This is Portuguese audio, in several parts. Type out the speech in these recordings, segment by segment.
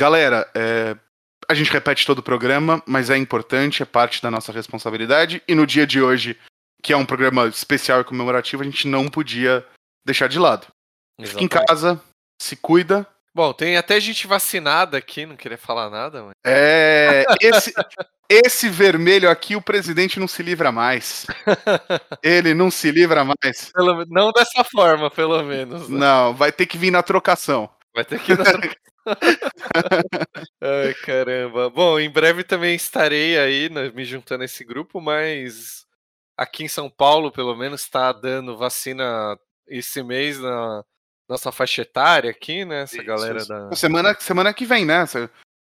Galera, é, a gente repete todo o programa, mas é importante, é parte da nossa responsabilidade. E no dia de hoje, que é um programa especial e comemorativo, a gente não podia deixar de lado. Fica em casa, se cuida. Bom, tem até gente vacinada aqui, não queria falar nada, mas. É. Esse, esse vermelho aqui, o presidente não se livra mais. Ele não se livra mais. Pelo, não dessa forma, pelo menos. Né? Não, vai ter que vir na trocação. Vai ter que ir na trocação. Ai, caramba. Bom, em breve também estarei aí né, me juntando a esse grupo, mas aqui em São Paulo, pelo menos, está dando vacina esse mês na nossa faixa etária aqui, né? Essa isso, galera isso. da. Semana, semana que vem, né?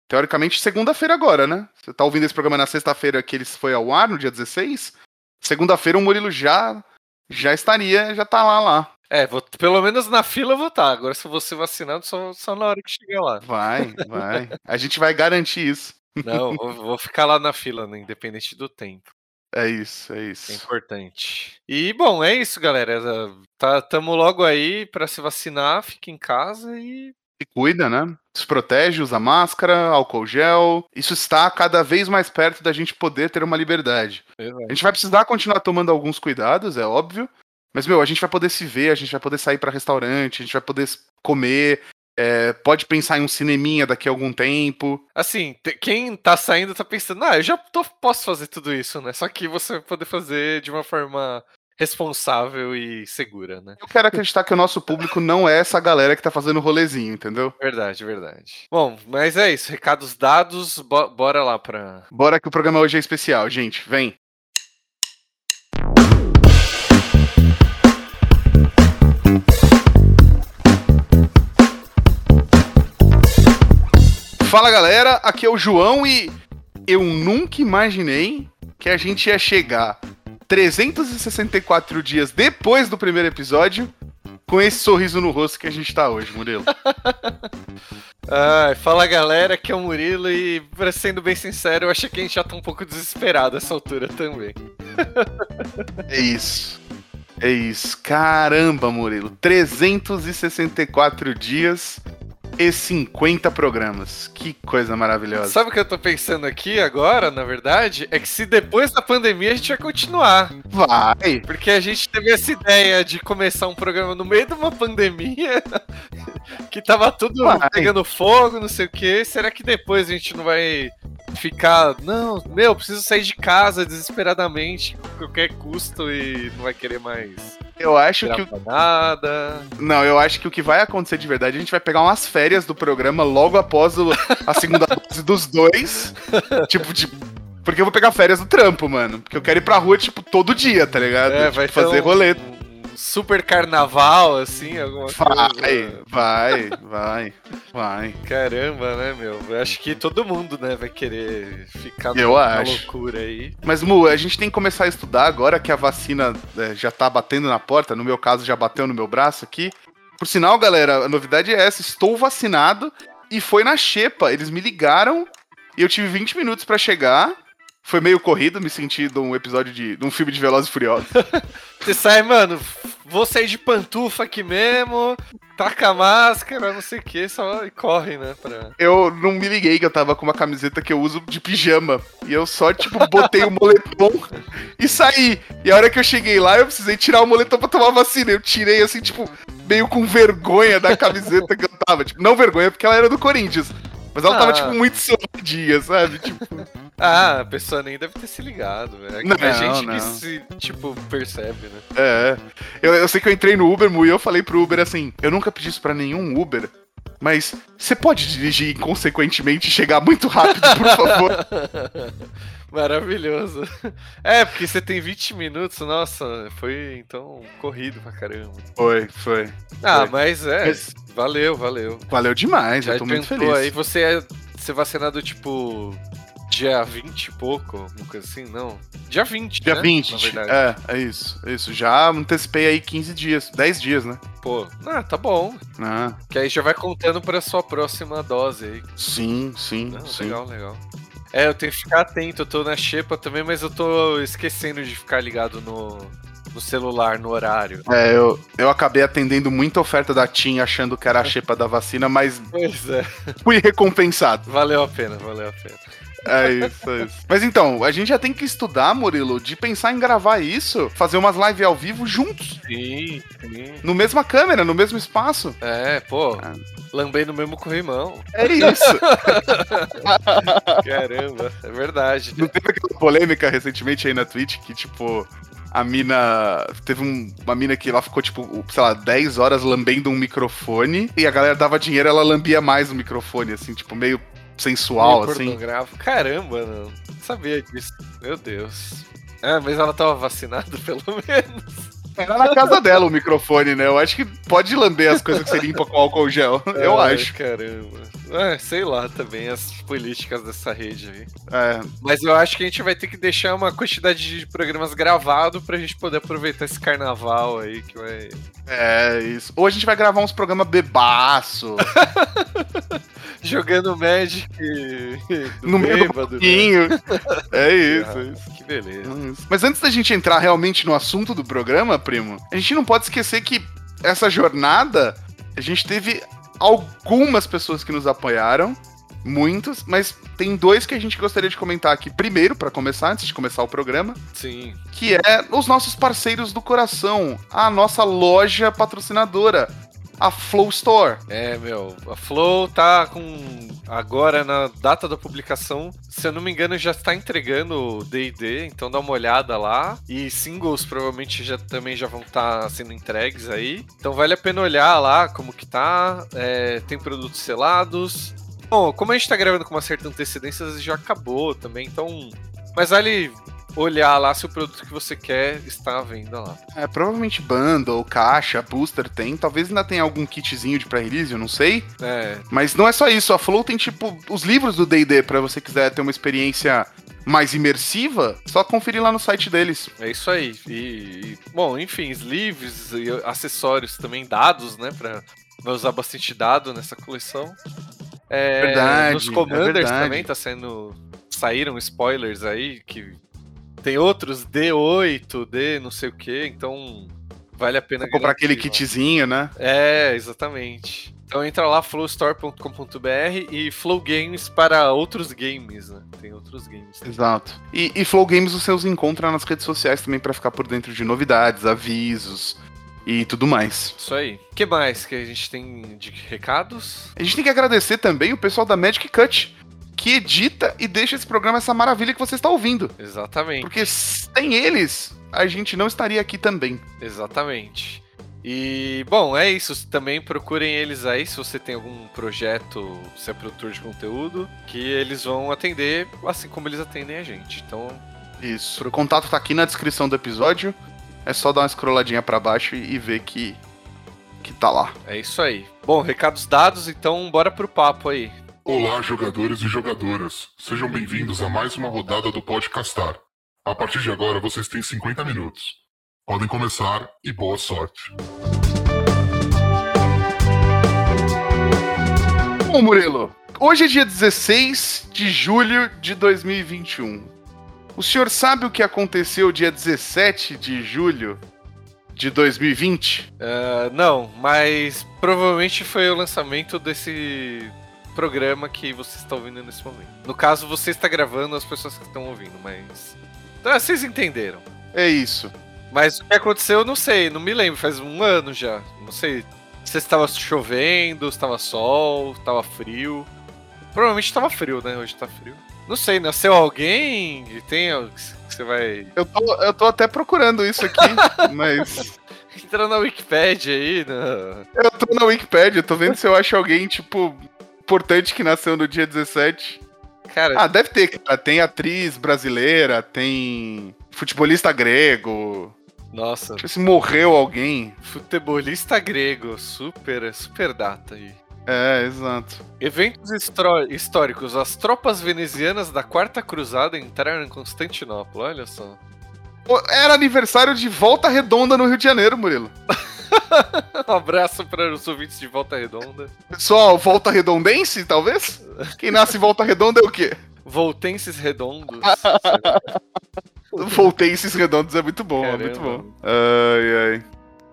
Teoricamente, segunda-feira agora, né? Você tá ouvindo esse programa na sexta-feira que ele foi ao ar, no dia 16? Segunda-feira o Murilo já já estaria, já tá lá lá. É, vou, pelo menos na fila eu vou estar. Tá. Agora, se eu vou ser vacinado, só, só na hora que chegar lá. Vai, vai. A gente vai garantir isso. Não, vou, vou ficar lá na fila, né, independente do tempo. É isso, é isso. É importante. E, bom, é isso, galera. Tá, tamo logo aí para se vacinar, fica em casa e. Se cuida, né? Se protege, usa máscara, álcool gel. Isso está cada vez mais perto da gente poder ter uma liberdade. Exato. A gente vai precisar continuar tomando alguns cuidados, é óbvio. Mas, meu, a gente vai poder se ver, a gente vai poder sair para restaurante, a gente vai poder comer, é, pode pensar em um cineminha daqui a algum tempo. Assim, quem tá saindo tá pensando, ah, eu já tô, posso fazer tudo isso, né? Só que você vai poder fazer de uma forma responsável e segura, né? Eu quero acreditar que o nosso público não é essa galera que tá fazendo rolezinho, entendeu? Verdade, verdade. Bom, mas é isso, recados dados, bora lá pra. Bora que o programa hoje é especial, gente, vem. Fala galera, aqui é o João e eu nunca imaginei que a gente ia chegar 364 dias depois do primeiro episódio com esse sorriso no rosto que a gente tá hoje, Murilo. Ai, fala galera, aqui é o Murilo e, sendo bem sincero, eu acho que a gente já tá um pouco desesperado essa altura também. é isso. É isso. Caramba, Murilo. 364 dias e 50 programas. Que coisa maravilhosa. Sabe o que eu tô pensando aqui agora, na verdade? É que se depois da pandemia a gente vai continuar. Vai. Porque a gente teve essa ideia de começar um programa no meio de uma pandemia que tava tudo vai. pegando fogo, não sei o que. Será que depois a gente não vai ficar, não, meu, preciso sair de casa desesperadamente, a qualquer custo e não vai querer mais. Eu acho que. O... Nada. Não, eu acho que o que vai acontecer de verdade, a gente vai pegar umas férias do programa logo após o, a segunda dose dos dois. tipo, de. Porque eu vou pegar férias do trampo, mano. Porque eu quero ir pra rua, tipo, todo dia, tá ligado? É, tipo, vai fazer um... rolê super carnaval, assim, alguma vai, coisa. Vai, vai, vai. Caramba, né, meu? Eu acho que todo mundo, né, vai querer ficar Eu numa acho. loucura aí. Mas, Mu, a gente tem que começar a estudar agora que a vacina é, já tá batendo na porta. No meu caso, já bateu no meu braço aqui. Por sinal, galera, a novidade é essa: estou vacinado e foi na Xepa. Eles me ligaram e eu tive 20 minutos para chegar. Foi meio corrido, me senti de um episódio de, de um filme de Velozes e Furiosos. Você sai, mano, vou sair de pantufa aqui mesmo, taca a máscara, não sei o que, só e corre, né? Pra... Eu não me liguei que eu tava com uma camiseta que eu uso de pijama. E eu só, tipo, botei o moletom e saí. E a hora que eu cheguei lá, eu precisei tirar o moletom pra tomar vacina. Eu tirei, assim, tipo, meio com vergonha da camiseta que eu tava. Tipo, não vergonha, porque ela era do Corinthians. Mas ela ah. tava, tipo, muito suadinha, sabe? Tipo. Ah, a pessoa nem deve ter se ligado, velho. É não, a gente não. que se, tipo, percebe, né? É. Eu, eu sei que eu entrei no Uber, Mu, e eu falei pro Uber assim: eu nunca pedi isso pra nenhum Uber. Mas você pode dirigir inconsequentemente e chegar muito rápido, por favor? Maravilhoso. É, porque você tem 20 minutos, nossa, foi então corrido pra caramba. Foi, foi. Ah, foi. mas é, mas... valeu, valeu. Valeu demais, Já eu tô muito feliz. Aí você é ser vacinado, tipo, dia 20 e pouco, uma coisa assim, não. Dia 20, Dia né? 20, na verdade. É, é isso, é isso. Já antecipei aí 15 dias, 10 dias, né? Pô, ah, tá bom. Ah. Que aí já vai contando pra sua próxima dose aí. Sim, sim, não, sim. Legal, legal. É, eu tenho que ficar atento, eu tô na xepa também, mas eu tô esquecendo de ficar ligado no, no celular no horário. É, eu, eu acabei atendendo muita oferta da TIM achando que era a xepa da vacina, mas Pois é. fui recompensado. Valeu a pena, valeu a pena. É isso, é isso. Mas então, a gente já tem que estudar, Murilo, de pensar em gravar isso, fazer umas lives ao vivo juntos. Sim, sim. No mesma câmera, no mesmo espaço. É, pô, lambei no mesmo corrimão. É isso. Caramba, é verdade. Não teve aquela polêmica recentemente aí na Twitch que, tipo, a mina. Teve um- uma mina que ela ficou, tipo, sei lá, 10 horas lambendo um microfone e a galera dava dinheiro ela lambia mais o microfone, assim, tipo, meio sensual, Meio assim. Caramba, não sabia disso. Meu Deus. Ah, mas ela tava vacinada, pelo menos. Era na casa dela o microfone, né? Eu acho que pode lamber as coisas que você limpa com álcool gel. Eu acho. Caramba. Ah, sei lá também as políticas dessa rede aí. É, Mas eu acho que a gente vai ter que deixar uma quantidade de programas gravados pra gente poder aproveitar esse carnaval aí que vai. é isso. Ou a gente vai gravar uns programas bebaço. Jogando Magic no meio do né? É isso, é isso. Que beleza. Mas antes da gente entrar realmente no assunto do programa, primo, a gente não pode esquecer que essa jornada a gente teve algumas pessoas que nos apoiaram, muitos, mas tem dois que a gente gostaria de comentar aqui primeiro, pra começar, antes de começar o programa, Sim. que é os nossos parceiros do coração, a nossa loja patrocinadora, a Flow Store. É, meu, a Flow tá com. Agora, na data da publicação, se eu não me engano, já está entregando o DD, então dá uma olhada lá. E singles provavelmente já, também já vão estar sendo entregues aí. Então vale a pena olhar lá como que tá. É, tem produtos selados. Bom, como a gente tá gravando com uma certa antecedência, já acabou também, então. Mas vale olhar lá se o produto que você quer está à venda lá. É, provavelmente bundle, caixa, booster tem, talvez ainda tenha algum kitzinho de pré-release, eu não sei. É, Mas não é só isso, a Flow tem tipo os livros do D&D pra você quiser ter uma experiência mais imersiva, só conferir lá no site deles. É isso aí. E, e, bom, enfim, sleeves e acessórios também, dados, né? Pra vai usar bastante dado nessa coleção. É, Verdade, Nos é Commanders verdade. também tá saindo. Saíram spoilers aí que tem outros D8, D não sei o que, então vale a pena Pra comprar aquele lá. kitzinho, né? É, exatamente. Então entra lá, flowstore.com.br e Flow Games para outros games, né? Tem outros games. Exato. E, e Flow Games você os encontra nas redes sociais também pra ficar por dentro de novidades, avisos e tudo mais. Isso aí. O que mais que a gente tem de recados? A gente tem que agradecer também o pessoal da Magic Cut, que edita e deixa esse programa essa maravilha que você está ouvindo. Exatamente. Porque sem eles, a gente não estaria aqui também. Exatamente. E, bom, é isso. Também procurem eles aí se você tem algum projeto, se é produtor de conteúdo, que eles vão atender assim como eles atendem a gente. Então, Isso. O contato tá aqui na descrição do episódio. É só dar uma scrolladinha pra baixo e, e ver que, que tá lá. é isso aí. Bom, recados dados, então bora pro papo aí. Olá, jogadores e jogadoras. Sejam bem-vindos a mais uma rodada do Podcastar. A partir de agora, vocês têm 50 minutos. Podem começar e boa sorte. Bom, Murilo, hoje é dia 16 de julho de 2021. O senhor sabe o que aconteceu dia 17 de julho de 2020? Ah, não, mas provavelmente foi o lançamento desse programa que você está ouvindo nesse momento. No caso, você está gravando as pessoas que estão ouvindo, mas. Então, vocês entenderam. É isso. Mas o que aconteceu, eu não sei, não me lembro, faz um ano já. Não sei se estava chovendo, se estava sol, estava frio. Provavelmente estava frio, né? Hoje tá frio. Não sei, nasceu alguém? E Tem que você vai. Eu tô, eu tô até procurando isso aqui, mas. Entra na Wikipedia aí, né? Eu tô na Wikipedia, tô vendo se eu acho alguém, tipo, importante que nasceu no dia 17. Cara, Ah, deve ter, cara. Tem atriz brasileira, tem futebolista grego. nossa. Deixa eu ver se morreu alguém. Futebolista grego, super, super data aí. É, exato. Eventos históricos. As tropas venezianas da Quarta Cruzada entraram em Constantinopla, olha só. Era aniversário de Volta Redonda no Rio de Janeiro, Murilo. Um abraço para os ouvintes de Volta Redonda. Pessoal, Volta Redondense, talvez? Quem nasce em Volta Redonda é o quê? Voltenses redondos. Voltei esses redondos é muito bom, Caramba. é muito bom. Ai, ai.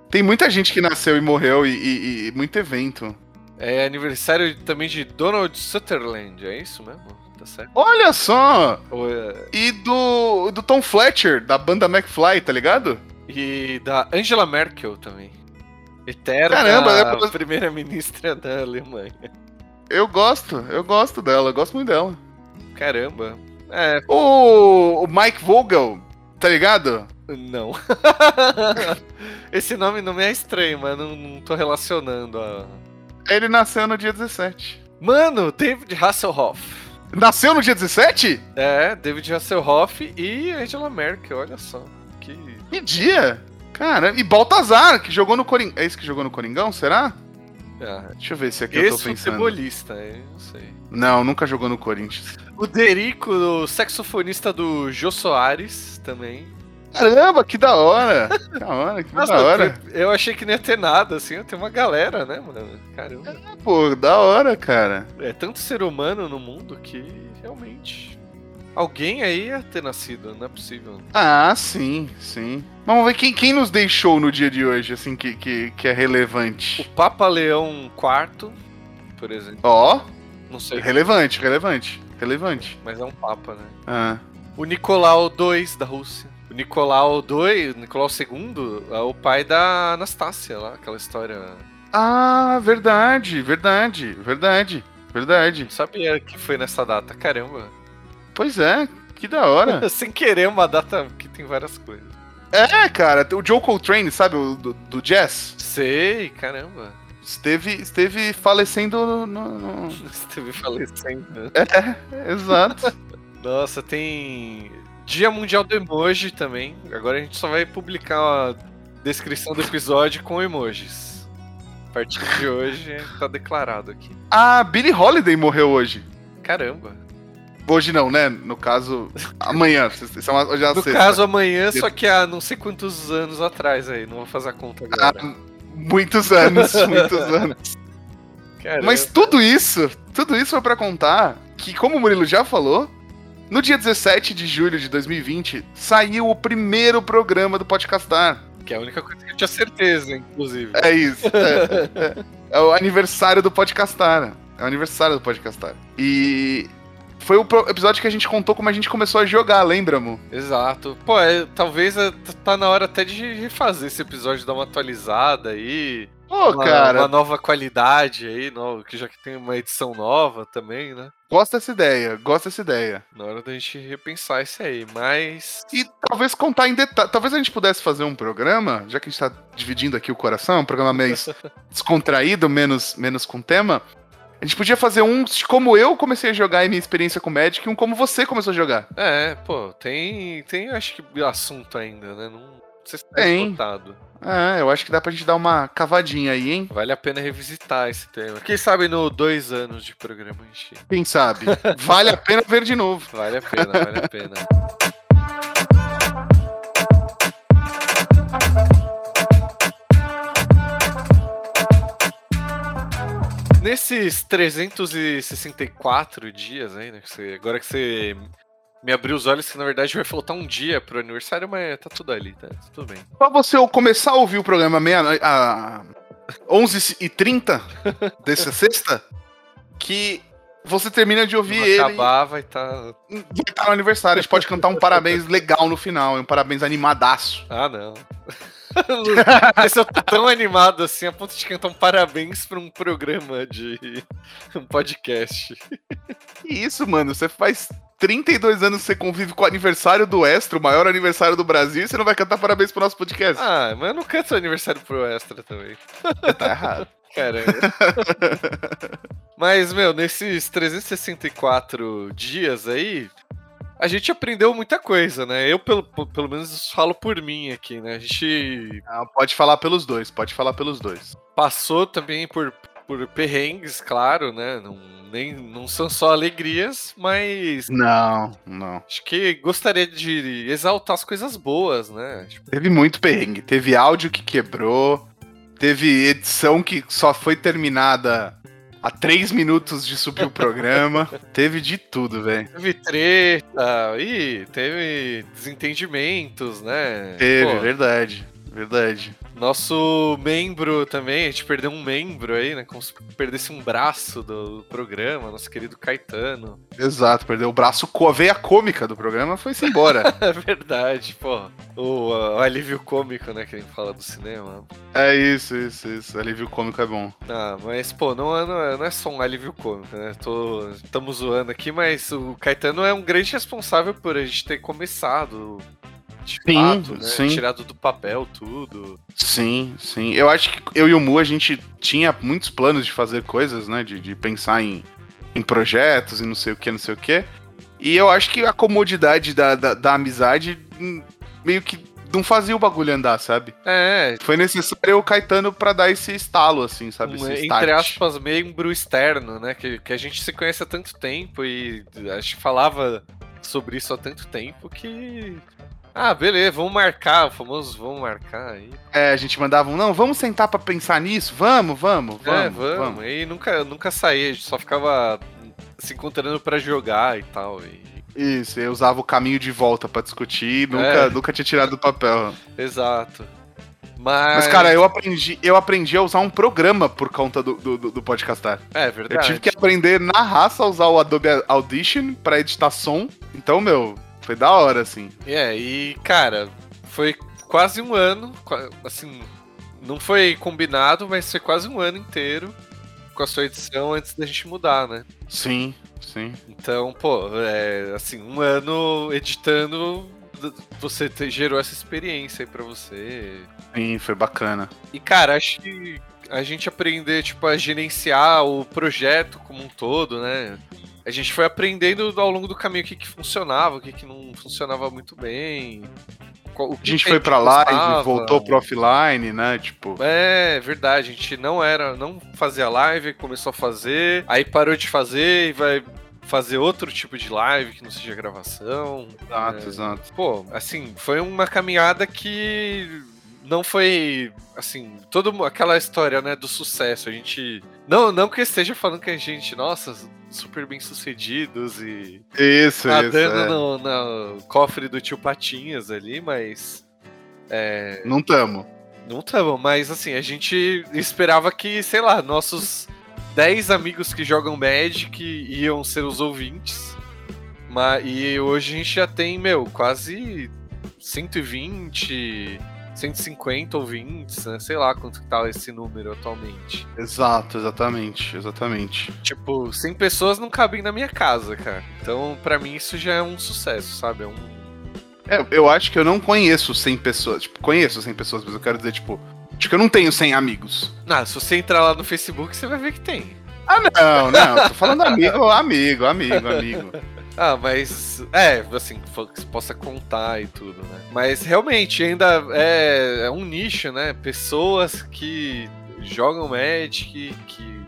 Tem muita gente que nasceu e morreu e, e, e muito evento. É aniversário também de Donald Sutherland, é isso mesmo? Tá certo? Olha só! É... E do, do Tom Fletcher, da banda McFly, tá ligado? E da Angela Merkel também. Eterna Caramba, é primeira-ministra da Alemanha. Eu gosto, eu gosto dela, eu gosto muito dela. Caramba. É. O, o Mike Vogel, tá ligado? Não. Esse nome não me é estranho, mas não, não tô relacionando a. Ele nasceu no dia 17. Mano, David Hasselhoff. Nasceu no dia 17? É, David Hasselhoff e Angela Merkel, olha só. Que, que dia? Cara, e Baltazar, que jogou no Coringão. É esse que jogou no Coringão, será? Ah, Deixa eu ver se aqui eu tô pensando. futebolista, eu não sei. Não, nunca jogou no Corinthians. O Derico, o saxofonista do Jô Soares, também. Caramba, que da hora! Da hora, que Nossa, da hora. Eu achei que não ia ter nada, assim, tem uma galera, né, mano? Caramba. É, pô, da hora, cara. É tanto ser humano no mundo que realmente. Alguém aí ia ter nascido, não é possível. Ah, sim, sim. Vamos ver quem, quem nos deixou no dia de hoje, assim, que, que, que é relevante. O Papa Leão IV, por exemplo. Ó. Oh, não sei. Relevante, relevante. Relevante. Mas é um Papa, né? Ah. O Nicolau II da Rússia. O Nicolau II, Nicolau II, é o pai da Anastácia lá, aquela história. Ah, verdade, verdade, verdade, verdade. Não sabia que foi nessa data, caramba. Pois é, que da hora. Sem querer, uma data que tem várias coisas. É, cara, o Joe Coltrane, sabe, o do, do jazz? Sei, caramba. Esteve, esteve falecendo no, no... Esteve falecendo. É, exato. Nossa, tem Dia Mundial do Emoji também. Agora a gente só vai publicar a descrição do episódio com emojis. A partir de hoje tá declarado aqui. Ah, Billie Holiday morreu hoje. Caramba. Hoje não, né? No caso, amanhã. Isso é uma, hoje é no sexta. caso, amanhã, só que há não sei quantos anos atrás aí. Não vou fazer a conta agora. Ah, muitos anos, muitos anos. Caramba. Mas tudo isso, tudo isso foi para contar que, como o Murilo já falou, no dia 17 de julho de 2020, saiu o primeiro programa do Podcastar. Que é a única coisa que eu tinha certeza, inclusive. É isso. É, é, é o aniversário do Podcastar. É o aniversário do Podcastar. E foi o episódio que a gente contou como a gente começou a jogar, lembra, Mu? Exato. Pô, é, talvez é, tá na hora até de refazer esse episódio, dar uma atualizada aí. Pô, uma, cara. Uma nova qualidade aí, no, que já que tem uma edição nova também, né? Gosto dessa ideia, gosto dessa ideia. Na hora da gente repensar isso aí, mas. E talvez contar em detalhe. Talvez a gente pudesse fazer um programa, já que a gente tá dividindo aqui o coração, um programa mais descontraído, menos, menos com tema a gente podia fazer um como eu comecei a jogar e minha experiência com Magic e um como você começou a jogar. É, pô, tem, tem acho que assunto ainda, né? Não, não sei se tá tem. Esgotado. É, eu acho que dá pra gente dar uma cavadinha aí, hein? Vale a pena revisitar esse tema. Quem sabe no dois anos de programa gente. Quem sabe? vale a pena ver de novo. Vale a pena, vale a pena. Nesses 364 dias aí, né? Que você, agora que você me abriu os olhos, que na verdade vai faltar um dia pro aniversário, mas tá tudo ali, tá tudo bem. Pra você começar a ouvir o programa meia, a 11h30 dessa sexta, que você termina de ouvir ele. acabar, vai estar. Tá... Vai estar tá no aniversário. A gente pode cantar um parabéns legal no final, um parabéns animadaço. Ah, não. Esse eu tô tão animado assim a ponto de cantar um parabéns pra um programa de um podcast. Isso, mano, você faz 32 anos que você convive com o aniversário do Extra, o maior aniversário do Brasil, e você não vai cantar parabéns pro nosso podcast. Ah, mas eu não canto aniversário pro Extra também. tá errado. Caramba. mas, meu, nesses 364 dias aí, a gente aprendeu muita coisa, né? Eu, pelo, pelo menos, falo por mim aqui, né? A gente. Ah, pode falar pelos dois, pode falar pelos dois. Passou também por, por perrengues, claro, né? Não, nem, não são só alegrias, mas. Não, não. Acho que gostaria de exaltar as coisas boas, né? Tipo... Teve muito perrengue. Teve áudio que quebrou, teve edição que só foi terminada a três minutos de subir o programa. teve de tudo, velho. Teve treta, e teve desentendimentos, né? Teve, Pô, verdade, verdade. Nosso membro também, a gente perdeu um membro aí, né? Como se perdesse um braço do programa, nosso querido Caetano. Exato, perdeu o braço, a veia cômica do programa foi-se embora. é verdade, pô. O, o, alívio cômico, né, que a gente fala do cinema. É isso, isso, isso. Alívio cômico é bom. Ah, mas, pô, não, é, não, é, não é só um alívio cômico, né? Tô, estamos zoando aqui, mas o Caetano é um grande responsável por a gente ter começado de sim, fato, né? Sim. Tirado do papel tudo. Sim, sim. Eu acho que eu e o Mu, a gente tinha muitos planos de fazer coisas, né? De, de pensar em, em projetos e não sei o que, não sei o que. E eu acho que a comodidade da, da, da amizade hum, meio que não fazia o bagulho andar, sabe? É. Foi necessário o Caetano para dar esse estalo, assim, sabe? Um, entre aspas, membro externo, né? Que, que a gente se conhece há tanto tempo e a gente falava sobre isso há tanto tempo que ah, beleza, vamos marcar, o famoso vamos marcar aí. É, a gente mandava um, não, vamos sentar para pensar nisso? Vamos, vamos, vamos. É, vamos. vamos. E nunca, nunca saía, a gente só ficava se encontrando para jogar e tal. E... Isso, eu usava o caminho de volta para discutir, nunca, é. nunca tinha tirado do papel. Exato. Mas... Mas, cara, eu aprendi, eu aprendi a usar um programa por conta do, do, do podcastar. É verdade. Eu tive que aprender na raça a usar o Adobe Audition para editar som. Então, meu, foi da hora, assim. É, e, cara, foi quase um ano, assim, não foi combinado, mas foi quase um ano inteiro com a sua edição antes da gente mudar, né? Sim, sim. Então, pô, é, assim, um ano editando, você gerou essa experiência aí pra você. Sim, foi bacana. E, cara, acho que a gente aprender, tipo, a gerenciar o projeto como um todo, né? A gente foi aprendendo ao longo do caminho o que, que funcionava, o que, que não funcionava muito bem. Qual, a gente foi pra live, voltou pro offline, né? Tipo. É, verdade. A gente não era, não fazia live, começou a fazer, aí parou de fazer e vai fazer outro tipo de live que não seja gravação. Exato, é, exato. Pô, assim, foi uma caminhada que não foi assim, toda aquela história, né, do sucesso. A gente não, não que esteja falando que a gente, nossa, super bem sucedidos e isso, nadando isso, é. no, no, cofre do tio Patinhas ali, mas é, não tamo. Não tamo, mas assim, a gente esperava que, sei lá, nossos 10 amigos que jogam Magic iam ser os ouvintes. Mas, e hoje a gente já tem, meu, quase 120 150 ouvintes, né? Sei lá quanto tá esse número atualmente. Exato, exatamente, exatamente. Tipo, 100 pessoas não cabem na minha casa, cara. Então, para mim, isso já é um sucesso, sabe? É um. É, eu acho que eu não conheço 100 pessoas. Tipo, conheço 100 pessoas, mas eu quero dizer, tipo, acho que eu não tenho 100 amigos. Não, se você entrar lá no Facebook, você vai ver que tem. Ah, não, não. Tô falando amigo, amigo, amigo, amigo. Ah, mas. É, assim, que possa contar e tudo, né? Mas realmente ainda é, é um nicho, né? Pessoas que jogam Magic, que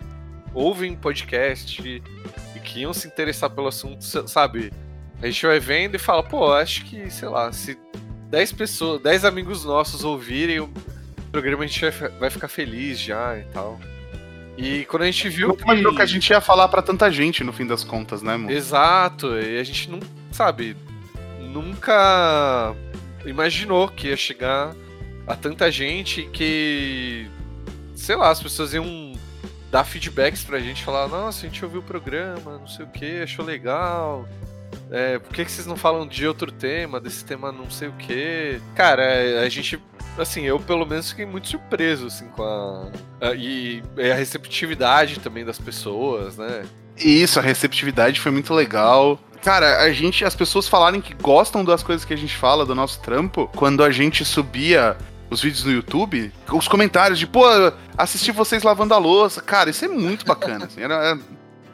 ouvem podcast e que iam se interessar pelo assunto, sabe? A gente vai vendo e fala, pô, acho que, sei lá, se 10 pessoas, 10 amigos nossos ouvirem o programa, a gente vai ficar feliz já e tal. E quando a gente viu. Não que... imaginou que a gente ia falar para tanta gente no fim das contas, né, mano? Exato, e a gente não, sabe, nunca imaginou que ia chegar a tanta gente que. Sei lá, as pessoas iam dar feedbacks pra gente, falar, nossa, a gente ouviu o programa, não sei o que, achou legal. É, por que, que vocês não falam de outro tema, desse tema não sei o que? Cara, a gente assim, eu pelo menos fiquei muito surpreso, assim, com a. a e a receptividade também das pessoas, né? Isso, a receptividade foi muito legal. Cara, a gente, as pessoas falarem que gostam das coisas que a gente fala, do nosso trampo, quando a gente subia os vídeos no YouTube, os comentários de, pô, assisti vocês lavando a louça. Cara, isso é muito bacana. Assim, era,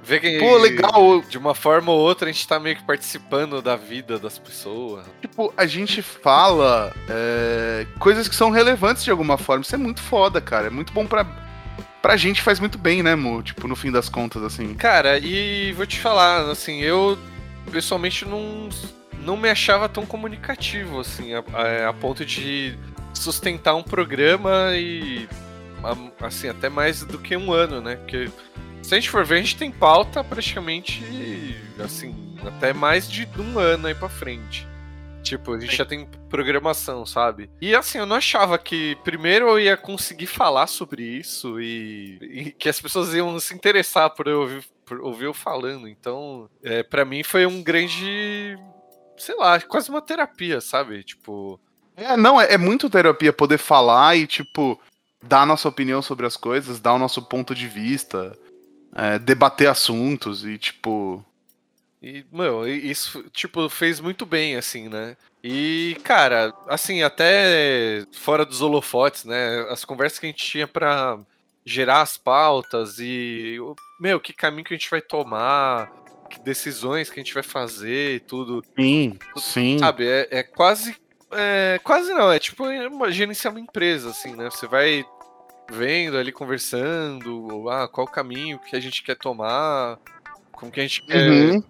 Vê que Pô, legal. De uma forma ou outra a gente tá meio que participando da vida das pessoas. Tipo, a gente fala é, coisas que são relevantes de alguma forma. Isso é muito foda, cara. É muito bom pra, pra gente, faz muito bem, né, Mo? Tipo, no fim das contas, assim. Cara, e vou te falar, assim, eu pessoalmente não, não me achava tão comunicativo, assim, a, a, a ponto de sustentar um programa e assim, até mais do que um ano, né? Porque Se a gente for ver, a gente tem pauta praticamente, assim, até mais de um ano aí pra frente. Tipo, a gente Sim. já tem programação, sabe? E assim, eu não achava que primeiro eu ia conseguir falar sobre isso e, e que as pessoas iam se interessar por eu ouvir, por ouvir eu falando. Então, é, para mim foi um grande. Sei lá, quase uma terapia, sabe? Tipo. É, não, é, é muito terapia poder falar e, tipo, dar a nossa opinião sobre as coisas, dar o nosso ponto de vista, é, debater assuntos e, tipo. E, meu, isso, tipo, fez muito bem, assim, né? E, cara, assim, até fora dos holofotes, né? As conversas que a gente tinha pra gerar as pautas e, meu, que caminho que a gente vai tomar, que decisões que a gente vai fazer e tudo. Sim, sim. Sabe, é, é quase. É, quase não, é tipo gerenciar uma empresa, assim, né? Você vai vendo ali, conversando, ah, qual o caminho que a gente quer tomar, como que a gente quer uhum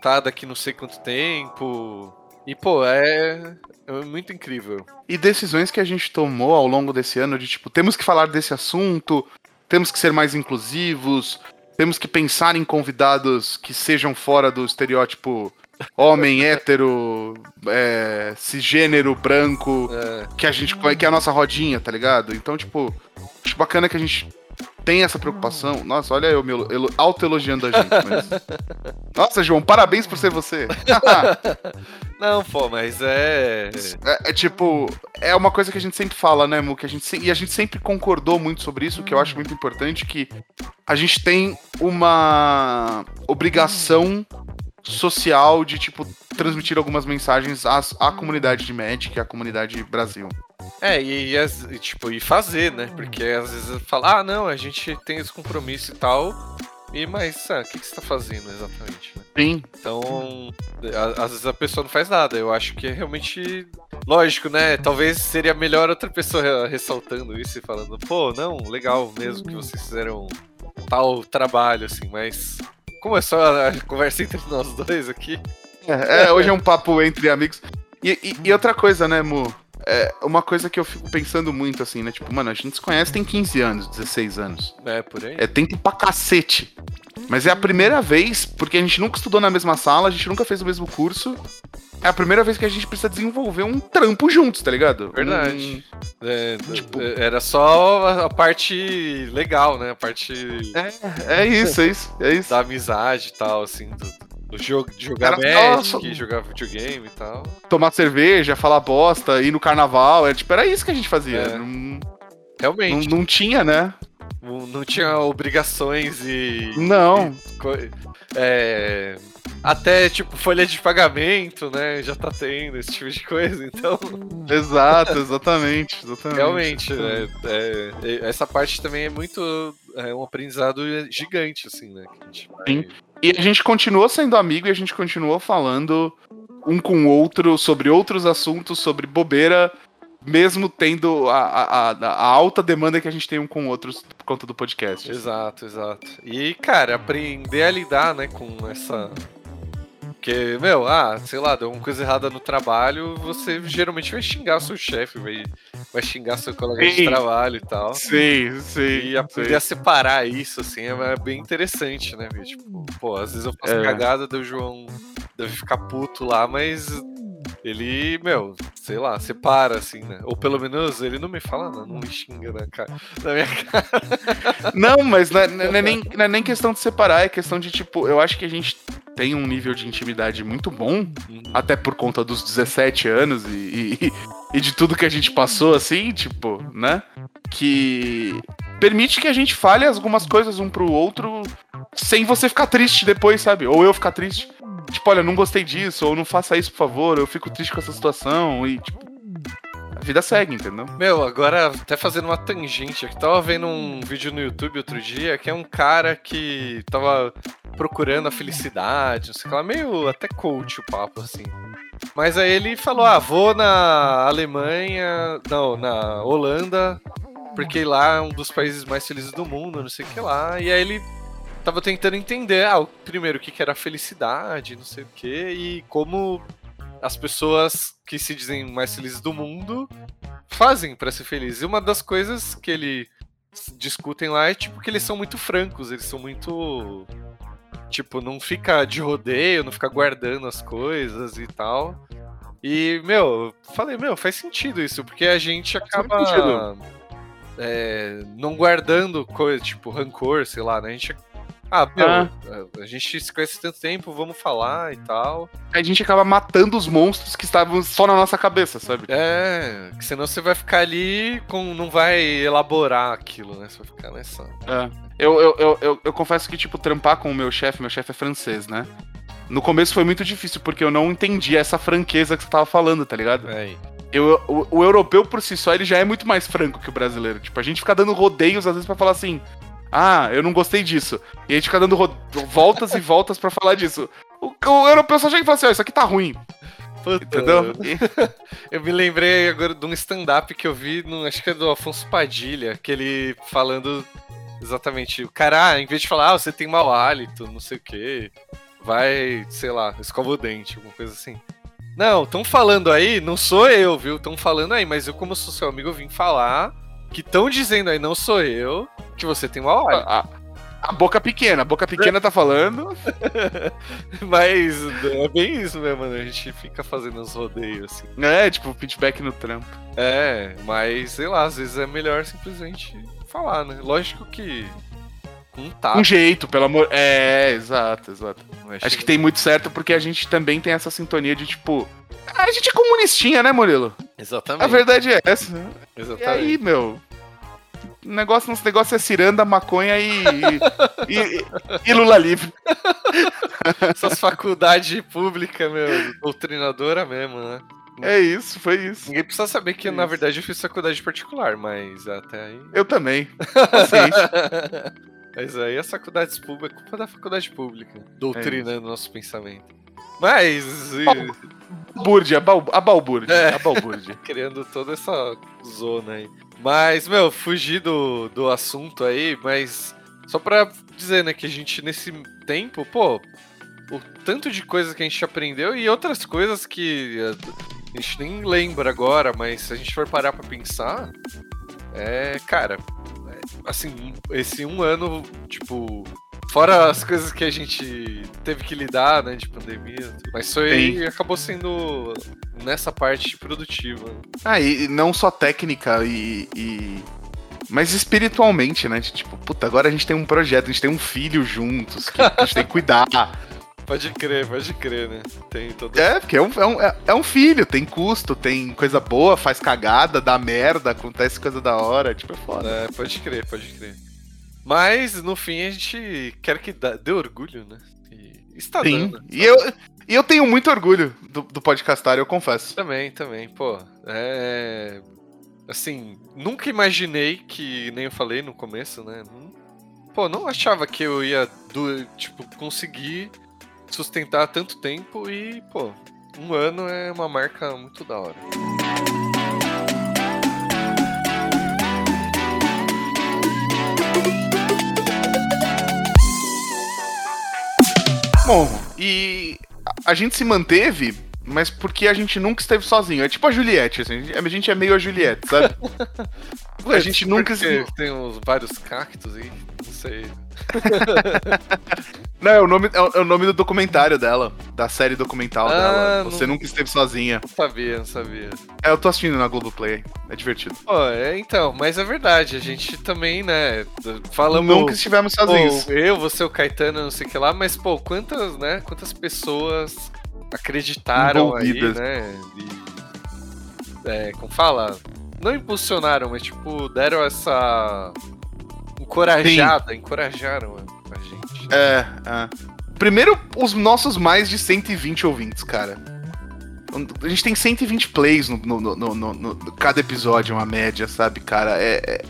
tá daqui não sei quanto tempo. E, pô, é, é muito incrível. E decisões que a gente tomou ao longo desse ano de tipo, temos que falar desse assunto, temos que ser mais inclusivos, temos que pensar em convidados que sejam fora do estereótipo homem, hétero, é, cisgênero, branco, é. que a gente que é a nossa rodinha, tá ligado? Então, tipo, acho bacana que a gente tem essa preocupação. Nossa, olha eu me auto-elogiando a gente. Mas... Nossa, João, parabéns por ser você. Não, pô, mas é... é... é. tipo, é uma coisa que a gente sempre fala, né, Mu? Que a gente, e a gente sempre concordou muito sobre isso, que eu acho muito importante, que a gente tem uma obrigação social de, tipo, transmitir algumas mensagens às, à comunidade de Magic, à comunidade Brasil. É, e, e, tipo, e fazer, né? Porque às vezes fala, ah, não, a gente tem esse compromisso e tal. E, mas, ah, o que, que você tá fazendo exatamente? Né? Sim. Então, a, às vezes a pessoa não faz nada. Eu acho que é realmente lógico, né? Talvez seria melhor outra pessoa ressaltando isso e falando, pô, não, legal mesmo que vocês fizeram tal trabalho, assim, mas como é só a conversa entre nós dois aqui. É, é hoje é um papo entre amigos. E, e, e outra coisa, né, Mu? é uma coisa que eu fico pensando muito, assim, né? Tipo, mano, a gente se conhece tem 15 anos, 16 anos. É, por aí. É tempo pra cacete. Mas é a primeira vez, porque a gente nunca estudou na mesma sala, a gente nunca fez o mesmo curso. É a primeira vez que a gente precisa desenvolver um trampo juntos, tá ligado? Verdade. Um... É, tipo... É, era só a parte legal, né? A parte. É, é isso, é isso, é isso. Da amizade e tal, assim, do, jogo, jogar era Magic, jogar videogame e tal. Tomar cerveja, falar bosta, ir no carnaval. Era, tipo, era isso que a gente fazia. É. Não, Realmente. Não, não, tinha, né? Não, tinha obrigações e. Não. E, é, até, tipo, folha de pagamento, né? Já tá tendo esse tipo de coisa, então. Exato, exatamente. exatamente Realmente, é, é, essa parte também é muito. É um aprendizado gigante, assim, né? Vai... Sim. E a gente continuou sendo amigo e a gente continuou falando um com o outro sobre outros assuntos, sobre bobeira, mesmo tendo a, a, a, alta demanda que a gente tem um com outros por conta do podcast. Exato, exato. E, cara, aprender a lidar, né, com essa porque, meu, ah, sei lá, deu uma coisa errada no trabalho, você geralmente vai xingar seu chefe, vai, vai xingar seu colega sim. de trabalho e tal. Sim, sim. E aprender sim. a separar isso, assim, é bem interessante, né? Tipo, pô, às vezes eu faço é. cagada, do João deve ficar puto lá, mas ele, meu, sei lá, separa, assim, né? Ou pelo menos ele não me fala, não, não me xinga na, cara, na minha cara. Não, mas não é, não, é nem, não é nem questão de separar, é questão de, tipo, eu acho que a gente tem um nível de intimidade muito bom, uhum. até por conta dos 17 anos e, e, e de tudo que a gente passou, assim, tipo, né? Que permite que a gente fale algumas coisas um pro outro sem você ficar triste depois, sabe? Ou eu ficar triste. Tipo, olha, não gostei disso, ou não faça isso, por favor, eu fico triste com essa situação, e tipo. A vida segue, entendeu? Meu, agora até fazendo uma tangente aqui. Tava vendo um vídeo no YouTube outro dia que é um cara que tava procurando a felicidade, não sei o que lá, meio até coach o papo, assim. Mas aí ele falou: ah, vou na Alemanha, não, na Holanda, porque lá é um dos países mais felizes do mundo, não sei o que lá. E aí ele tava tentando entender, ah, primeiro, o que, que era felicidade, não sei o que, e como as pessoas que se dizem mais felizes do mundo fazem para ser felizes. E uma das coisas que ele discutem lá é tipo que eles são muito francos, eles são muito. Tipo, não fica de rodeio, não fica guardando as coisas e tal. E, meu, falei, meu, faz sentido isso, porque a gente acaba é, não guardando coisa, tipo, rancor, sei lá, né? A gente ah, meu, ah. a gente se conhece tanto tempo, vamos falar e tal. A gente acaba matando os monstros que estavam só na nossa cabeça, sabe? É, que senão você vai ficar ali com. não vai elaborar aquilo, né? Você vai ficar nessa. É. Eu, eu, eu, eu, eu confesso que, tipo, trampar com o meu chefe, meu chefe é francês, né? No começo foi muito difícil, porque eu não entendi essa franqueza que você tava falando, tá ligado? É. Eu, o, o, europeu por si só, ele já é muito mais franco que o brasileiro. Tipo, a gente fica dando rodeios às vezes para falar assim: ah, eu não gostei disso. E a gente fica dando voltas e voltas para falar disso. O, o europeu só chega e fala assim: oh, isso aqui tá ruim. Puta, Entendeu? eu me lembrei agora de um stand-up que eu vi, no, acho que é do Afonso Padilha, que ele falando exatamente, o cara, ah, em vez de falar, ah, você tem mau hálito, não sei o quê, vai, sei lá, escova o dente, alguma coisa assim. Não, estão falando aí, não sou eu, viu? Estão falando aí, mas eu, como sou seu amigo, eu vim falar que estão dizendo aí, não sou eu, que você tem uma hora. A, a boca pequena, a boca pequena tá falando. Mas é bem isso mesmo, né? A gente fica fazendo uns rodeios assim. É, tipo, feedback no trampo. É, mas sei lá, às vezes é melhor simplesmente falar, né? Lógico que. Um tá. Um jeito, pelo amor. É, exato, exato. Acho que tem muito certo porque a gente também tem essa sintonia de tipo. A gente é comunistinha, né, Murilo? Exatamente. A verdade é essa. Exatamente. E aí, meu, negócio, nosso negócio é ciranda, maconha e, e, e, e Lula livre. Essas faculdades públicas, meu, doutrinadora mesmo, né? É isso, foi isso. Ninguém precisa saber que, é na verdade, eu fiz faculdade particular, mas até aí. Eu também. mas aí as faculdades públicas, é culpa da faculdade pública, doutrinando é nosso pensamento. Mas. Balbúrdia, a balbúrdia. É. A balbúrdia. Criando toda essa zona aí. Mas, meu, fugir do, do assunto aí, mas só pra dizer, né, que a gente nesse tempo, pô, o tanto de coisas que a gente aprendeu e outras coisas que a gente nem lembra agora, mas se a gente for parar pra pensar, é, cara, assim, esse um ano, tipo, Fora as coisas que a gente teve que lidar, né, de pandemia. Mas foi, Sim. acabou sendo nessa parte produtiva. Ah, e não só técnica e, e... Mas espiritualmente, né? Tipo, puta, agora a gente tem um projeto, a gente tem um filho juntos, que a gente tem que cuidar. Pode crer, pode crer, né? Tem todo... É, porque é um, é, um, é um filho, tem custo, tem coisa boa, faz cagada, dá merda, acontece coisa da hora, tipo, é foda. É, pode crer, pode crer. Mas, no fim, a gente quer que dê orgulho, né? E está Sim. dando. E eu, e eu tenho muito orgulho do, do podcastar, eu confesso. Também, também. Pô, é. Assim, nunca imaginei que, nem eu falei no começo, né? Pô, não achava que eu ia, do, tipo, conseguir sustentar tanto tempo e, pô, um ano é uma marca muito da hora. Bom, e a gente se manteve, mas porque a gente nunca esteve sozinho. É tipo a Juliette, assim, a gente é meio a Juliette, sabe? a gente nunca se. Tem uns vários cactos aí, não sei. Não, é o, nome, é o nome do documentário dela, da série documental ah, dela. Você não... nunca esteve sozinha. Não sabia, não sabia. É, eu tô assistindo na Globoplay, é divertido. Pô, é, então, mas é verdade, a gente também, né, falamos... Nunca estivemos sozinhos. Pô, eu, você, o Caetano, não sei o que lá, mas, pô, quantas, né, quantas pessoas acreditaram Envolvidas. aí, né, e, é, como fala? Não impulsionaram, mas, tipo, deram essa encorajada, Sim. encorajaram a gente. É, é. Primeiro, os nossos mais de 120 ouvintes, cara. A gente tem 120 plays no, no, no, no, no cada episódio, uma média, sabe, cara? É, é,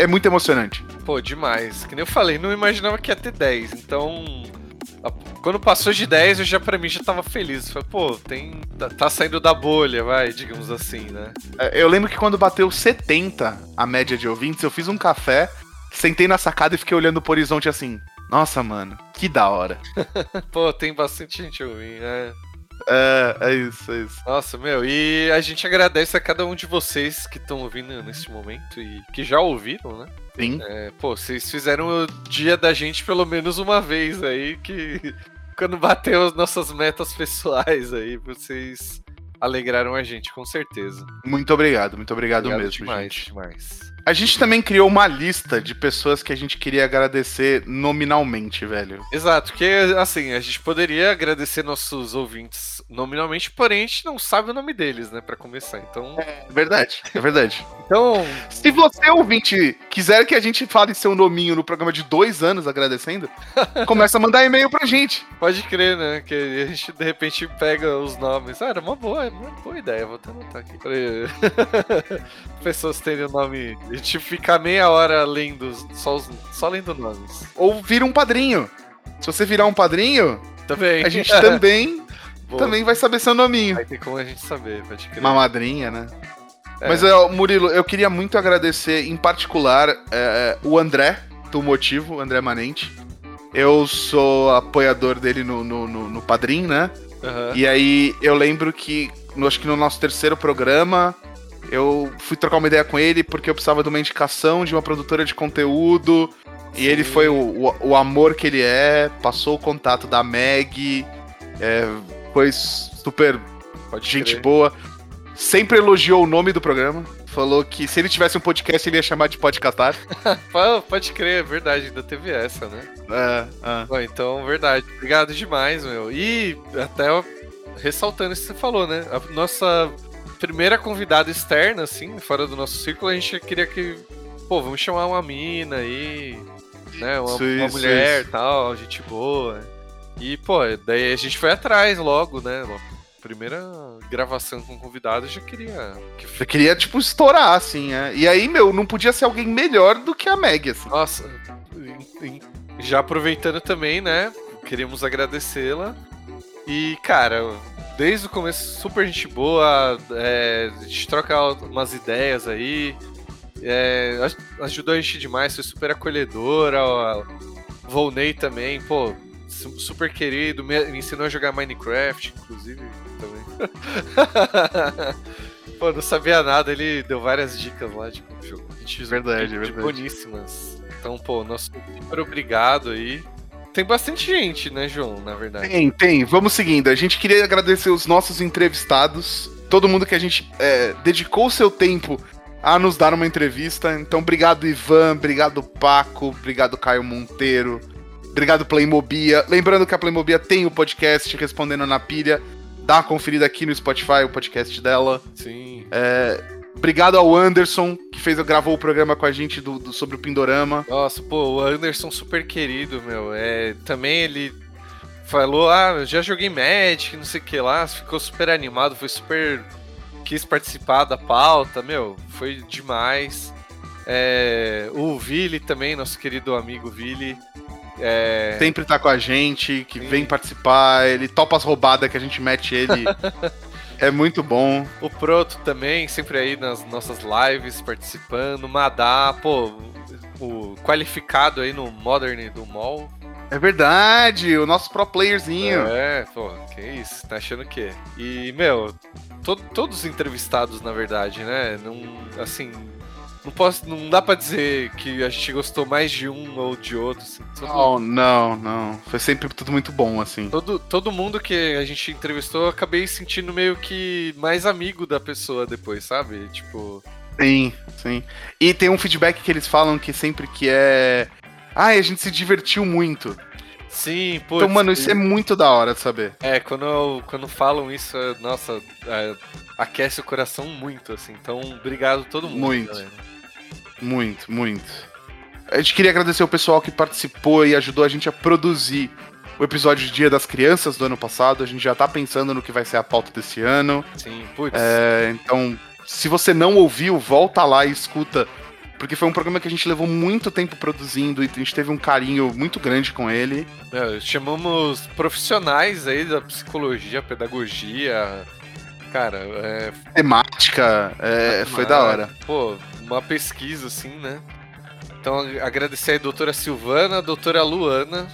é, muito emocionante. Pô, demais. Que nem eu falei, não imaginava que ia ter 10. Então, quando passou de 10, eu já pra mim já tava feliz. Falei, pô, tem. Tá, tá, saindo da bolha, vai, digamos assim, né? É, eu lembro que quando bateu 70 a média de ouvintes, eu fiz um café sentei na sacada e fiquei olhando pro horizonte assim. Nossa, mano, que da hora. Pô, tem bastante gente ouvindo, né? É, é isso, é isso. Nossa, meu, e a gente agradece a cada um de vocês que estão ouvindo nesse momento e que já ouviram, né? Sim. É, pô, vocês fizeram o dia da gente pelo menos uma vez aí, que quando bateu as nossas metas pessoais aí, vocês alegraram a gente, com certeza. Muito obrigado, muito obrigado, obrigado mesmo, demais, gente. demais. A gente também criou uma lista de pessoas que a gente queria agradecer nominalmente, velho. Exato, que assim, a gente poderia agradecer nossos ouvintes nominalmente, porém a gente não sabe o nome deles, né, para começar. Então. É verdade, é verdade. então. Se você, ouvinte, quiser que a gente fale seu nominho no programa de dois anos agradecendo, começa a mandar e-mail pra gente. Pode crer, né? Que a gente de repente pega os nomes. Ah, era uma boa, uma boa ideia, vou até anotar aqui. Pessoas terem o nome a gente fica meia hora lendo, só, os, só lendo nomes. Ou vira um padrinho. Se você virar um padrinho, também. a gente também, também vai saber seu nominho. Vai ter como a gente saber, pode crer. Uma madrinha, né? É. Mas, Murilo, eu queria muito agradecer, em particular, é, o André, do Motivo, André Manente. Eu sou apoiador dele no, no, no, no Padrim, né? Uhum. E aí eu lembro que, no, acho que no nosso terceiro programa, eu fui trocar uma ideia com ele porque eu precisava de uma indicação de uma produtora de conteúdo. Sim. E ele foi o, o, o, amor que ele é, passou o contato da Meg, é, foi super Pode gente crer. boa. Sempre elogiou o nome do programa. Falou que se ele tivesse um podcast, ele ia chamar de podcastar. Pode crer, é verdade, ainda teve essa, né? É, é. Bom, então, verdade. Obrigado demais, meu. E até ressaltando isso que você falou, né? A nossa primeira convidada externa, assim, fora do nosso círculo, a gente queria que, pô, vamos chamar uma mina aí, né? Uma, isso, uma mulher e tal, gente boa. E, pô, daí a gente foi atrás logo, né? Primeira gravação com convidado, eu já queria. Eu queria, tipo, estourar, assim, né? E aí, meu, não podia ser alguém melhor do que a Meg, assim. Nossa, já aproveitando também, né? Queríamos agradecê-la. E, cara, desde o começo, super gente boa, é, a gente troca umas ideias aí, é, ajudou a gente demais, foi super acolhedora, Volney também, pô, super querido, me, ensinou a jogar Minecraft, inclusive, também. pô, não sabia nada, ele deu várias dicas lá de como jogo. A gente verdade, de, verdade. boníssimas. Então, pô, nosso super obrigado aí. Tem bastante gente, né, João, na verdade. Tem, tem. Vamos seguindo. A gente queria agradecer os nossos entrevistados, todo mundo que a gente é, dedicou o seu tempo a nos dar uma entrevista. Então, obrigado, Ivan, obrigado, Paco, obrigado, Caio Monteiro, obrigado, Playmobia. Lembrando que a Playmobia tem o podcast Respondendo na Pilha. Dá uma conferida aqui no Spotify, o podcast dela. Sim. É, Obrigado ao Anderson, que fez, gravou o programa com a gente do, do, sobre o Pindorama. Nossa, pô, o Anderson super querido, meu. É, também ele falou, ah, já joguei Magic, não sei o que lá, ficou super animado, foi super. quis participar da pauta, meu, foi demais. É, o Vili também, nosso querido amigo Vili. É... Sempre tá com a gente, que Sim. vem participar, ele topa as roubadas que a gente mete ele. É muito bom. O Proto também, sempre aí nas nossas lives participando. Madá, pô, o qualificado aí no Modern do Mall. É verdade, o nosso pro playerzinho. É, pô, que isso, tá achando o quê? E, meu, to todos os entrevistados, na verdade, né? Não, assim, não posso, não dá para dizer que a gente gostou mais de um ou de outro. Assim. Todo... Não, não, não. Foi sempre tudo muito bom, assim. Todo, todo mundo que a gente entrevistou, eu acabei sentindo meio que mais amigo da pessoa depois, sabe? Tipo. Sim, sim. E tem um feedback que eles falam que sempre que é. Ai, ah, a gente se divertiu muito. Sim, pô. Então, mano, isso é muito da hora de saber. É, quando, quando falam isso, é, nossa, é, aquece o coração muito, assim. Então, obrigado a todo mundo. Muito. Galera. Muito, muito. A gente queria agradecer o pessoal que participou e ajudou a gente a produzir o episódio de Dia das Crianças do ano passado. A gente já tá pensando no que vai ser a pauta desse ano. Sim, putz. É, então, se você não ouviu, volta lá e escuta. Porque foi um programa que a gente levou muito tempo produzindo e a gente teve um carinho muito grande com ele. É, chamamos profissionais aí da psicologia, pedagogia, cara, é... É, foi da hora. Pô, uma pesquisa, assim, né? Então, agradecer a doutora Silvana, a doutora Luana,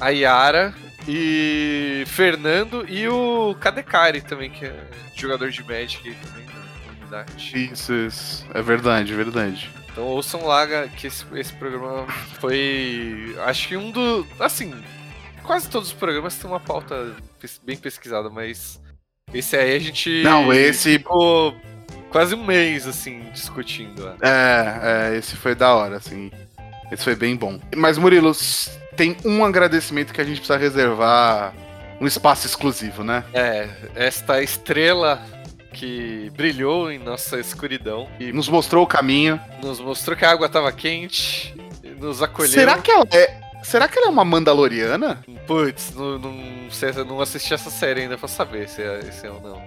a Yara e Fernando e o Kadekari também, que é jogador de Magic também na comunidade. Isso, isso. É verdade, verdade. Então ouçam lá que esse, esse programa foi. Acho que um do. Assim, quase todos os programas têm uma pauta bem pesquisada, mas. Esse aí a gente. Não, esse. Ficou quase um mês, assim, discutindo. Né? É, é, esse foi da hora, assim. Esse foi bem bom. Mas, Murilo, tem um agradecimento que a gente precisa reservar um espaço exclusivo, né? É, esta estrela que brilhou em nossa escuridão. E nos mostrou o caminho. Nos mostrou que a água estava quente. Nos acolheu. Será que ela é. Será que ela é uma Mandaloriana? Putz, não, não, não assisti essa série ainda pra saber se é, se é ou não.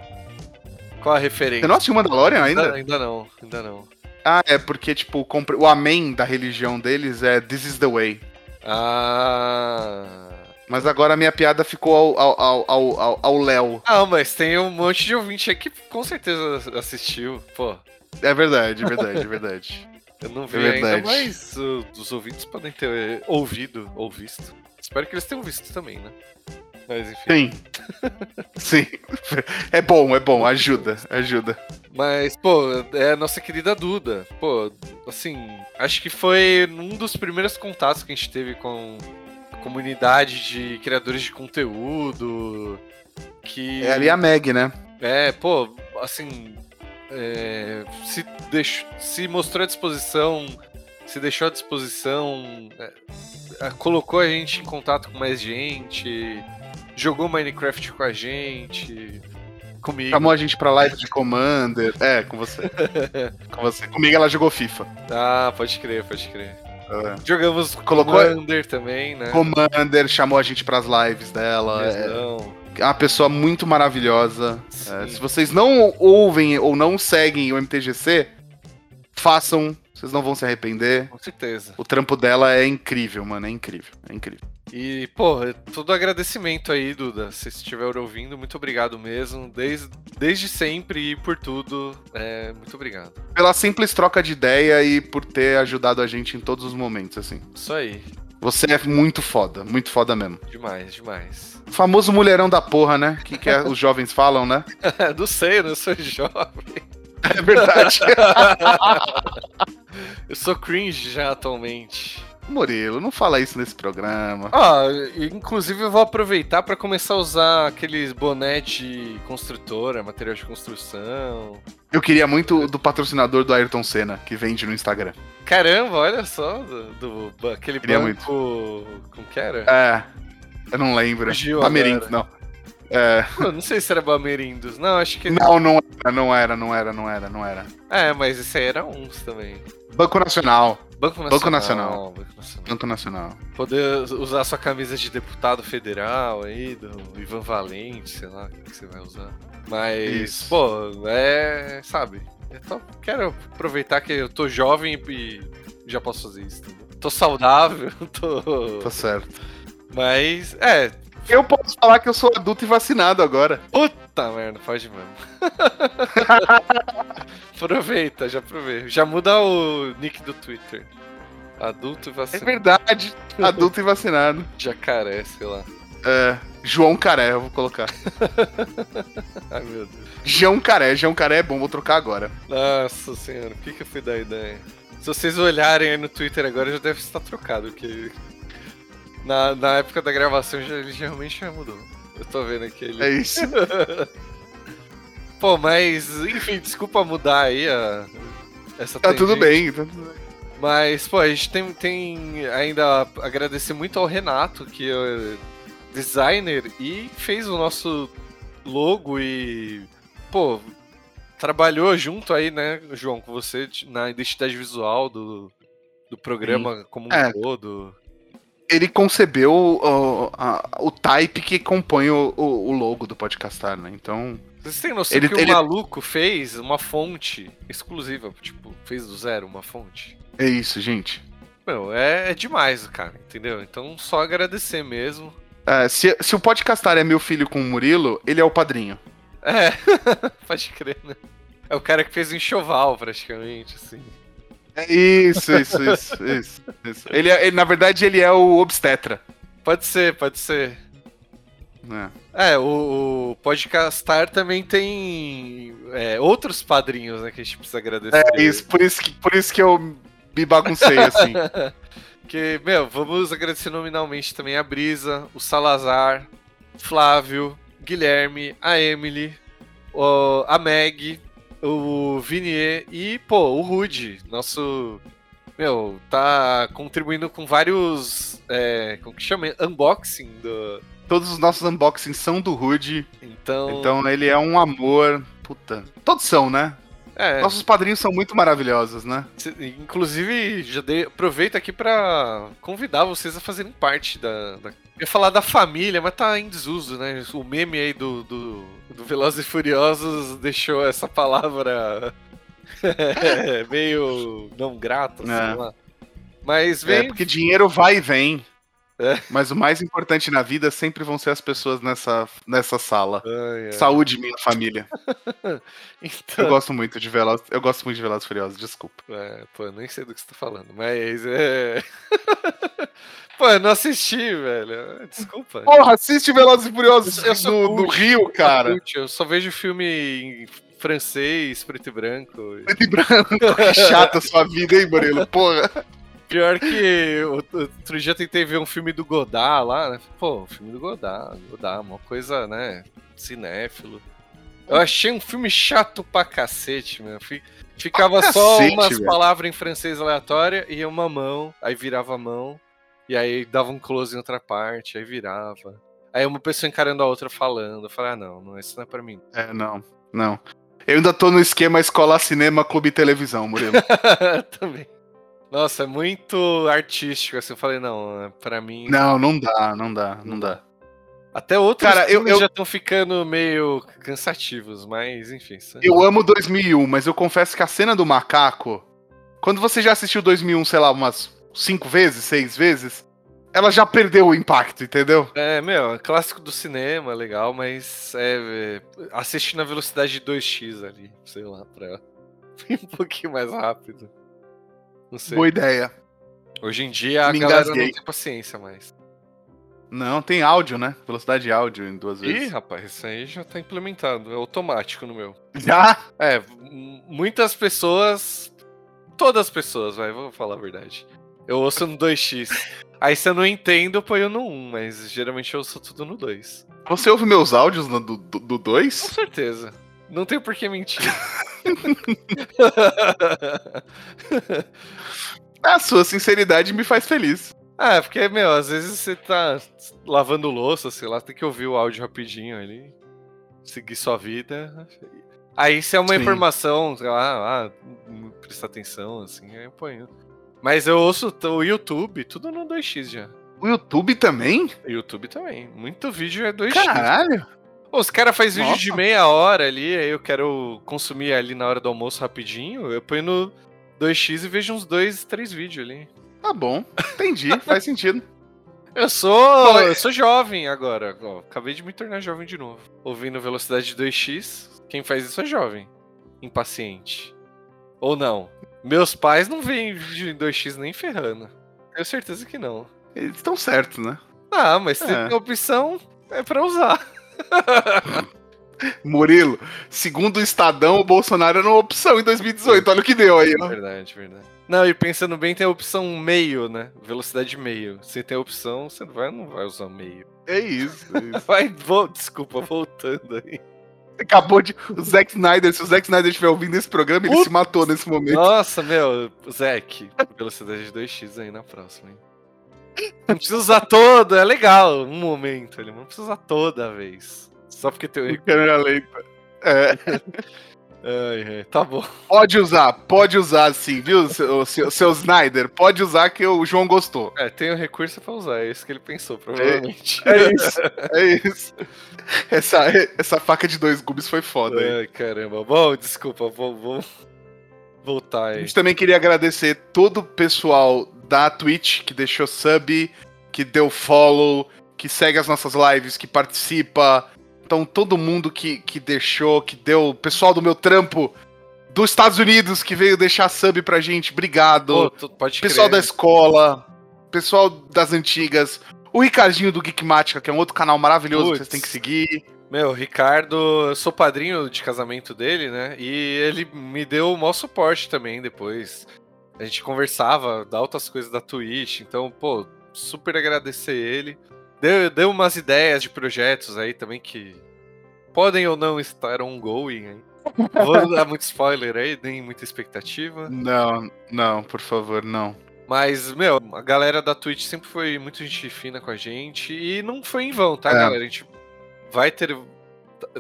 Qual a referência? Você não assistiu Mandalorian ainda? ainda? Ainda não, ainda não. Ah, é porque, tipo, o amém da religião deles é This is the way. Ah. Mas agora a minha piada ficou ao, ao, ao, ao, ao Léo. Ah, mas tem um monte de ouvinte aqui que com certeza assistiu, pô. É verdade, é verdade, é verdade. Eu não vi é ainda, mas uh, os ouvintes podem ter ouvido ou visto. Espero que eles tenham visto também, né? Mas enfim. Sim. Sim. É bom, é bom, ajuda, ajuda. Mas, pô, é a nossa querida Duda. Pô, assim, acho que foi um dos primeiros contatos que a gente teve com a comunidade de criadores de conteúdo. Que. É ali a Meg, né? É, pô, assim. É, se, deixou, se mostrou à disposição, se deixou à disposição, é, colocou a gente em contato com mais gente jogou Minecraft com a gente. Comigo. Chamou a gente pra live de Commander. É, com você. com você. Comigo ela jogou FIFA. Ah, pode crer, pode crer. É. Jogamos Colocou... Commander também, né? Commander, chamou a gente pras lives dela. É, é uma pessoa muito maravilhosa. É, se vocês não ouvem ou não seguem o MTGC, façam. Vocês não vão se arrepender. Com certeza. O trampo dela é incrível, mano. É incrível. É incrível. E, pô, todo agradecimento aí, Duda. Se estiver ouvindo, muito obrigado mesmo. Desde, desde sempre e por tudo. É, muito obrigado. Pela simples troca de ideia e por ter ajudado a gente em todos os momentos, assim. Isso aí. Você é muito foda, muito foda mesmo. Demais, demais. O famoso mulherão da porra, né? Que, que é, os jovens falam, né? não sei, eu não sou jovem. É verdade. eu sou cringe já atualmente. Murilo, não fala isso nesse programa. Ah, inclusive eu vou aproveitar para começar a usar aqueles boné de construtora, material de construção. Eu queria muito do patrocinador do Ayrton Senna, que vende no Instagram. Caramba, olha só, do, do aquele queria banco... Muito. Como que era? É, eu não lembro. Bamerindos, não. É. Pô, não sei se era Bamerindos. Não, acho que. Não, não era, não era, não era, não era, não era. É, mas esse aí era uns também. Banco Nacional. Banco Nacional. Banco Nacional. Banco Nacional. Banco Nacional. Poder usar sua camisa de deputado federal aí, do Ivan Valente, sei lá, o que você vai usar. Mas, Isso. pô, é. Sabe? Eu quero aproveitar que eu tô jovem e já posso fazer isso. Tô saudável, tô. Tá certo. Mas, é. Eu posso falar que eu sou adulto e vacinado agora. Puta merda, pode mesmo. Aproveita, já aproveita. Já muda o nick do Twitter. Adulto e vacinado. É verdade, adulto e vacinado. Jacaré, sei lá. É, João Caré, eu vou colocar. Ai meu Deus. João Caré, João Caré é bom, vou trocar agora. Nossa senhora, por que, que eu fui dar ideia? Se vocês olharem aí no Twitter agora, já deve estar trocado, porque na, na época da gravação já, ele realmente já mudou. Eu tô vendo aqui ele. É isso. Pô, mas, enfim, desculpa mudar aí a, essa Tá tudo bem, tá tudo bem. Mas, pô, a gente tem, tem ainda agradecer muito ao Renato, que é designer e fez o nosso logo e, pô, trabalhou junto aí, né, João, com você na identidade visual do, do programa Sim. como um é. todo. Ele concebeu o, a, o type que compõe o, o, logo do Podcastar, né? Então. Vocês têm noção ele, que ele... o maluco fez uma fonte exclusiva, tipo, fez do zero uma fonte? É isso, gente. Meu, é, é demais, cara, entendeu? Então só agradecer mesmo. É, se, se o Podcastar é meu filho com o Murilo, ele é o padrinho. É, pode crer, né? É o cara que fez o enxoval, praticamente, assim. É isso, isso, isso, isso, isso. Ele, é, ele, na verdade, ele é o obstetra. Pode ser, pode ser. É, é o, o Podcastar também tem é, outros padrinhos, né, que a gente precisa agradecer. É isso, por isso que, por isso que eu me baguncei assim. que, meu, vamos agradecer nominalmente também a Brisa, o Salazar, Flávio, Guilherme, a Emily, o, a Meg, o Vinier e, pô, o Rude, nosso. Meu, tá contribuindo com vários. É, como que chama? Unboxing do. Todos os nossos unboxings são do Rude. Então. Então ele é um amor. Puta. Todos são, né? É. Nossos padrinhos são muito maravilhosos, né? Inclusive, já dei, aproveito aqui para convidar vocês a fazerem parte da, da. Eu ia falar da família, mas tá em desuso, né? O meme aí do, do, do Velozes e Furiosos deixou essa palavra meio não grata, é. sei lá. Mas é, vem. É, porque dinheiro vai e vem. É. Mas o mais importante na vida sempre vão ser as pessoas nessa, nessa sala. Ai, ai. Saúde, minha família. então... Eu gosto muito de Velozes. Eu gosto muito de Velozes Furiosos, desculpa. É, pô, nem sei do que você tá falando, mas é. pô, eu não assisti, velho. Desculpa. Porra, assiste Velozes e Furiosos eu, no, no, Rio, cara. Eu só vejo filme em francês, preto e branco. Preto e branco. que chata a sua vida, hein, Murilo? Porra. Pior que outro dia tentei ver um filme do Godard lá, né? Pô, filme do Godard, Godard, uma coisa, né? Cinéfilo. Eu achei um filme chato pra cacete, meu. Ficava só umas velho. palavras em francês aleatória e uma mão, aí virava a mão, e aí dava um close em outra parte, aí virava. Aí uma pessoa encarando a outra falando. Eu falei, ah, não, não isso não é pra mim. É, não, não. Eu ainda tô no esquema escola, cinema, clube televisão, Murilo. Também. Nossa, é muito artístico, assim, eu falei, não, para mim... Não, não dá, não dá, não dá. Até outros Cara, eu, eu... já estão ficando meio cansativos, mas enfim. Eu amo 2001, mas eu confesso que a cena do macaco, quando você já assistiu 2001, sei lá, umas cinco vezes, seis vezes, ela já perdeu o impacto, entendeu? É, meu, é clássico do cinema, legal, mas é, é, assiste na velocidade de 2x ali, sei lá, pra um pouquinho mais rápido. Não sei. Boa ideia. Hoje em dia a Me galera engasguei. não tem paciência mais. Não, tem áudio, né? Velocidade de áudio em duas vezes. Ih, rapaz, isso aí já tá implementado. É automático no meu. Já? É, muitas pessoas. Todas as pessoas, vai, vou falar a verdade. Eu ouço no 2x. aí se eu não entendo, eu ponho no 1, mas geralmente eu ouço tudo no 2. Você ouve meus áudios no, do 2? Com certeza. Não tem por que mentir. A sua sinceridade me faz feliz. Ah, porque, meu, às vezes você tá lavando louça, sei lá, tem que ouvir o áudio rapidinho ali, seguir sua vida. Aí se é uma Sim. informação, sei lá, ah, presta atenção, assim, aí eu ponho. Mas eu ouço o YouTube, tudo no 2x já. O YouTube também? O YouTube também. Muito vídeo é 2x. Caralho! Os caras fazem vídeo de meia hora ali, aí eu quero consumir ali na hora do almoço rapidinho, eu ponho no 2x e vejo uns dois, três vídeos ali. Tá bom, entendi, faz sentido. Eu sou, eu sou jovem agora, ó, acabei de me tornar jovem de novo. Ouvindo velocidade de 2x, quem faz isso é jovem, impaciente. Ou não. Meus pais não veem vídeo em 2x nem ferrando. Tenho certeza que não. Eles estão certos, né? Ah, mas é. tem opção, é pra usar. Murilo, segundo o Estadão, o Bolsonaro era uma opção em 2018. Olha o que deu aí, ó. Verdade, verdade. Não, e pensando bem, tem a opção meio, né? Velocidade meio. Se tem a opção, você não vai, não vai usar meio. É isso. É isso. vai, vou, desculpa, voltando aí. Acabou de. O Zack Snyder, se o Zack Snyder estiver ouvindo esse programa, ele se matou nesse momento. Nossa, meu, Zack, velocidade de 2x aí na próxima, hein? Não precisa usar toda, é legal, um momento ali, não precisa usar toda vez. Só porque tem câmera lenta. É. Ai, ai, tá bom. Pode usar, pode usar sim, viu, seu, seu, seu, Snyder? Pode usar que o João gostou. É, tem o recurso pra usar, é isso que ele pensou, provavelmente. É, é isso, é isso. Essa, essa faca de dois gumes foi foda. Ai, caramba. Bom, desculpa, vou, vou voltar aí. A gente também queria agradecer todo o pessoal da Twitch que deixou sub, que deu follow, que segue as nossas lives, que participa então, todo mundo que, que deixou, que deu. Pessoal do meu trampo dos Estados Unidos que veio deixar sub pra gente, obrigado. Pô, pessoal da escola, pessoal das antigas. O Ricardinho do Geekmática, que é um outro canal maravilhoso Puts. que vocês têm que seguir. Meu, o Ricardo, eu sou padrinho de casamento dele, né? E ele me deu o maior suporte também depois. A gente conversava, dá outras coisas da Twitch, então, pô, super agradecer ele. Deu, deu umas ideias de projetos aí também que podem ou não estar ongoing aí. Vou dar muito spoiler aí, nem muita expectativa. Não, não, por favor, não. Mas, meu, a galera da Twitch sempre foi muito gente fina com a gente e não foi em vão, tá, é. galera? A gente vai ter.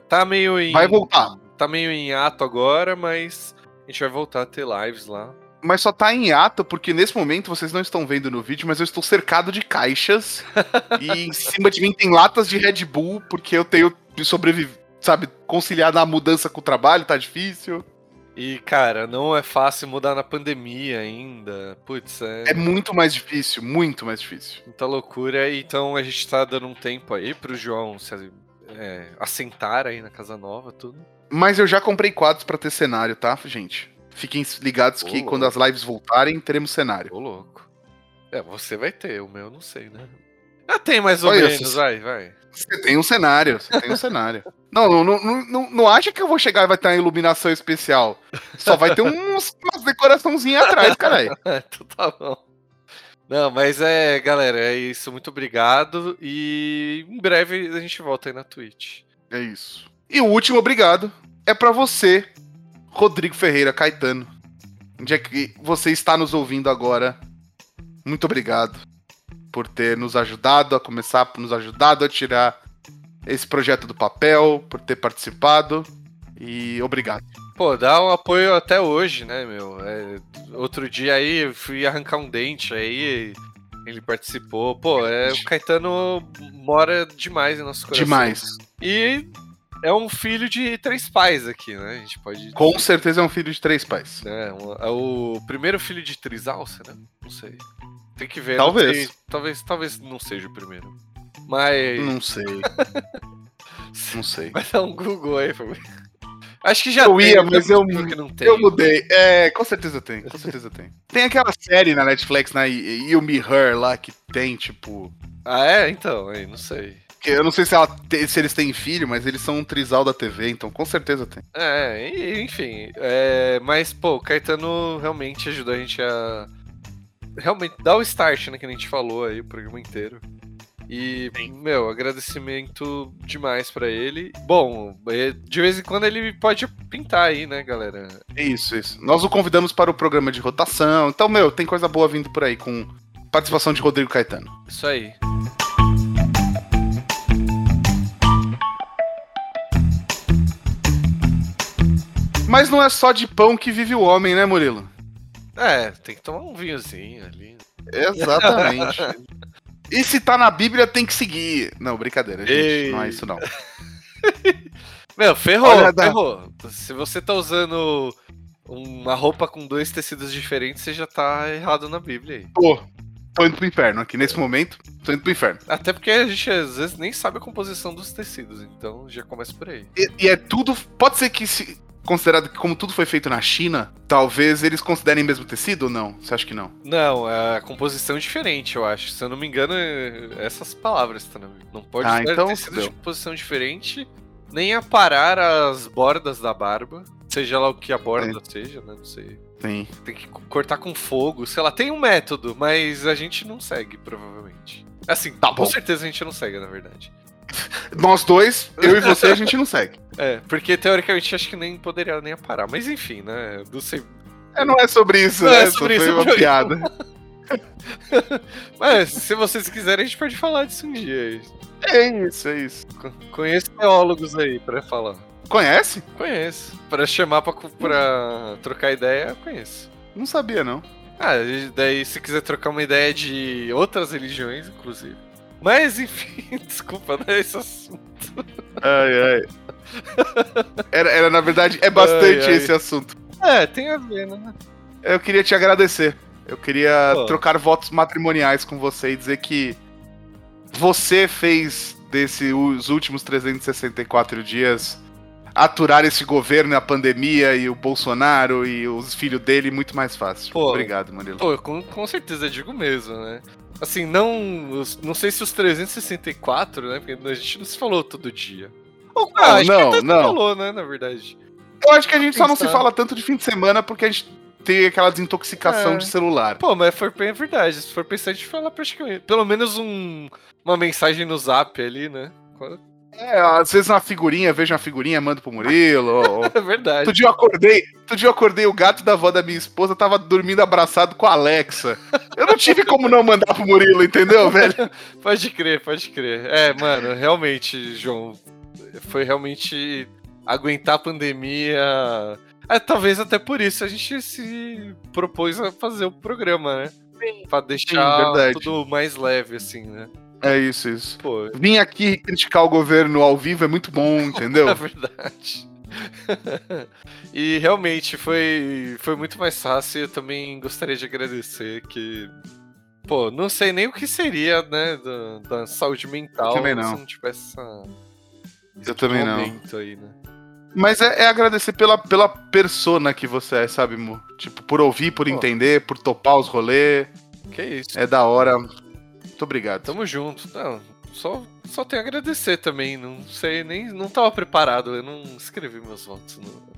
Tá meio em. Vai voltar. Tá meio em ato agora, mas a gente vai voltar a ter lives lá. Mas só tá em ato porque nesse momento vocês não estão vendo no vídeo, mas eu estou cercado de caixas e em cima de mim tem latas de Red Bull porque eu tenho sobreviver, sabe, conciliar na mudança com o trabalho, tá difícil. E, cara, não é fácil mudar na pandemia ainda. Putz, é. É muito mais difícil, muito mais difícil. Muita loucura. Então a gente tá dando um tempo aí pro João se é, assentar aí na casa nova, tudo. Mas eu já comprei quadros para ter cenário, tá, gente? Fiquem ligados Ô, que louco. quando as lives voltarem, teremos cenário. Ô, louco. É, você vai ter, o meu não sei, né? Ah, tem mais ou Olha, menos, vai, vai. Você tem um cenário, você tem um cenário. Não, não, não, não, não acha que eu vou chegar e vai ter uma iluminação especial. Só vai ter uns, umas decoraçãozinhas atrás, caralho. então tá bom. Não, mas é, galera, é isso. Muito obrigado. E em breve a gente volta aí na Twitch. É isso. E o último obrigado é para você, Rodrigo Ferreira Caetano. Onde é que você está nos ouvindo agora? Muito obrigado por ter nos ajudado a começar, por nos ajudado a tirar esse projeto do papel, por ter participado. E obrigado. Pô, dá um apoio até hoje, né, meu? É, outro dia aí fui arrancar um dente aí, ele participou. Pô, é, o Caetano mora demais em nosso coração. Demais. E é um filho de três pais aqui, né? A gente pode. Com certeza é um filho de três pais. É, é o primeiro filho de Trisalce, né? Não sei. Tem que ver. Talvez. talvez, talvez não seja o primeiro. Mas. Não sei. não sei. Vai dar um Google aí pra mim. Acho que já eu tem, ia, mas eu, que não tem. eu mudei. É, com certeza tem, com certeza tem. Tem aquela série na Netflix, né, You Me Her lá, que tem, tipo... Ah, é? Então, aí, não sei. Eu não sei se, ela, se eles têm filho, mas eles são um trisal da TV, então com certeza tem. É, enfim. É, mas, pô, o Caetano realmente ajuda a gente a realmente dá o start, né, que a gente falou aí o programa inteiro. E, Sim. meu, agradecimento demais para ele. Bom, é, de vez em quando ele pode pintar aí, né, galera? Isso, isso. Nós o convidamos para o programa de rotação. Então, meu, tem coisa boa vindo por aí com participação de Rodrigo Caetano. Isso aí. Mas não é só de pão que vive o homem, né, Murilo? É, tem que tomar um vinhozinho ali. Exatamente. e se tá na Bíblia, tem que seguir. Não, brincadeira, gente. Ei. Não é isso, não. Meu, ferrou, Olha, ferrou. Se você tá usando uma roupa com dois tecidos diferentes, você já tá errado na Bíblia aí. Pô, tô indo pro inferno aqui nesse momento. Tô indo pro inferno. Até porque a gente às vezes nem sabe a composição dos tecidos, então já começa por aí. E, e é tudo. Pode ser que se, considerado que como tudo foi feito na China, talvez eles considerem mesmo tecido ou não? Você acha que não? Não, é a composição é diferente, eu acho. Se eu não me engano, é essas palavras, tá? Não pode ah, então, tecido de composição diferente, nem aparar as bordas da barba. Seja lá o que a borda é. seja, né? Não sei. Sim. Tem que cortar com fogo, sei lá, tem um método, mas a gente não segue, provavelmente. Assim, tá com certeza a gente não segue, na verdade. Nós dois, eu e você, a gente não segue. É, porque teoricamente acho que nem poderia nem parar. Mas enfim, né? Não sei. É, não é sobre isso, não né? É sobre Só isso, foi uma piada. Mas se vocês quiserem, a gente pode falar disso um dia. É isso, é isso. Conheço teólogos aí pra falar. Conhece? Conheço. Pra chamar pra, pra trocar ideia, conheço. Não sabia, não. Ah, daí se quiser trocar uma ideia de outras religiões, inclusive. Mas enfim, desculpa, não é esse assunto. Ai, ai. Era, era na verdade, é bastante ai, ai. esse assunto. É, tem a ver, né? Eu queria te agradecer. Eu queria Pô. trocar votos matrimoniais com você e dizer que você fez desses últimos 364 dias aturar esse governo, a pandemia e o Bolsonaro e os filhos dele muito mais fácil. Pô, Obrigado, Manilo. Pô, com, com certeza, digo mesmo, né? Assim, não. Não sei se os 364, né? Porque a gente não se falou todo dia. Ou, ah, não, não, não. falou, né? Na verdade. Eu acho que a gente só não se fala tanto de fim de semana porque a gente tem aquela desintoxicação é. de celular. Pô, mas for, é verdade. Se for pensar, a gente fala praticamente. Pelo menos um, uma mensagem no zap ali, né? É, às vezes uma figurinha, vejo uma figurinha, mando pro Murilo. é verdade. Outro dia eu acordei, outro dia eu acordei, o gato da avó da minha esposa tava dormindo abraçado com a Alexa. Eu não tive como não mandar pro Murilo, entendeu, velho? pode crer, pode crer. É, mano, realmente, João, foi realmente aguentar a pandemia. É, talvez até por isso a gente se propôs a fazer o programa, né? Sim. Pra deixar Sim, tudo mais leve, assim, né? É isso, isso. Pô. Vim aqui criticar o governo ao vivo é muito bom, entendeu? é verdade. e realmente foi, foi muito mais fácil. Eu também gostaria de agradecer que. Pô, não sei nem o que seria, né, da, da saúde mental também não. se não tivesse essa, eu também não. Aí, né? Mas é, é, agradecer pela, pela persona que você é, sabe, Mu? Tipo, por ouvir, por Pô. entender, por topar os rolês. Que isso. É da hora. Muito obrigado. Tamo junto. Não, só, só tenho a agradecer também. Não sei, nem. Não tava preparado. Eu não escrevi meus votos. Não.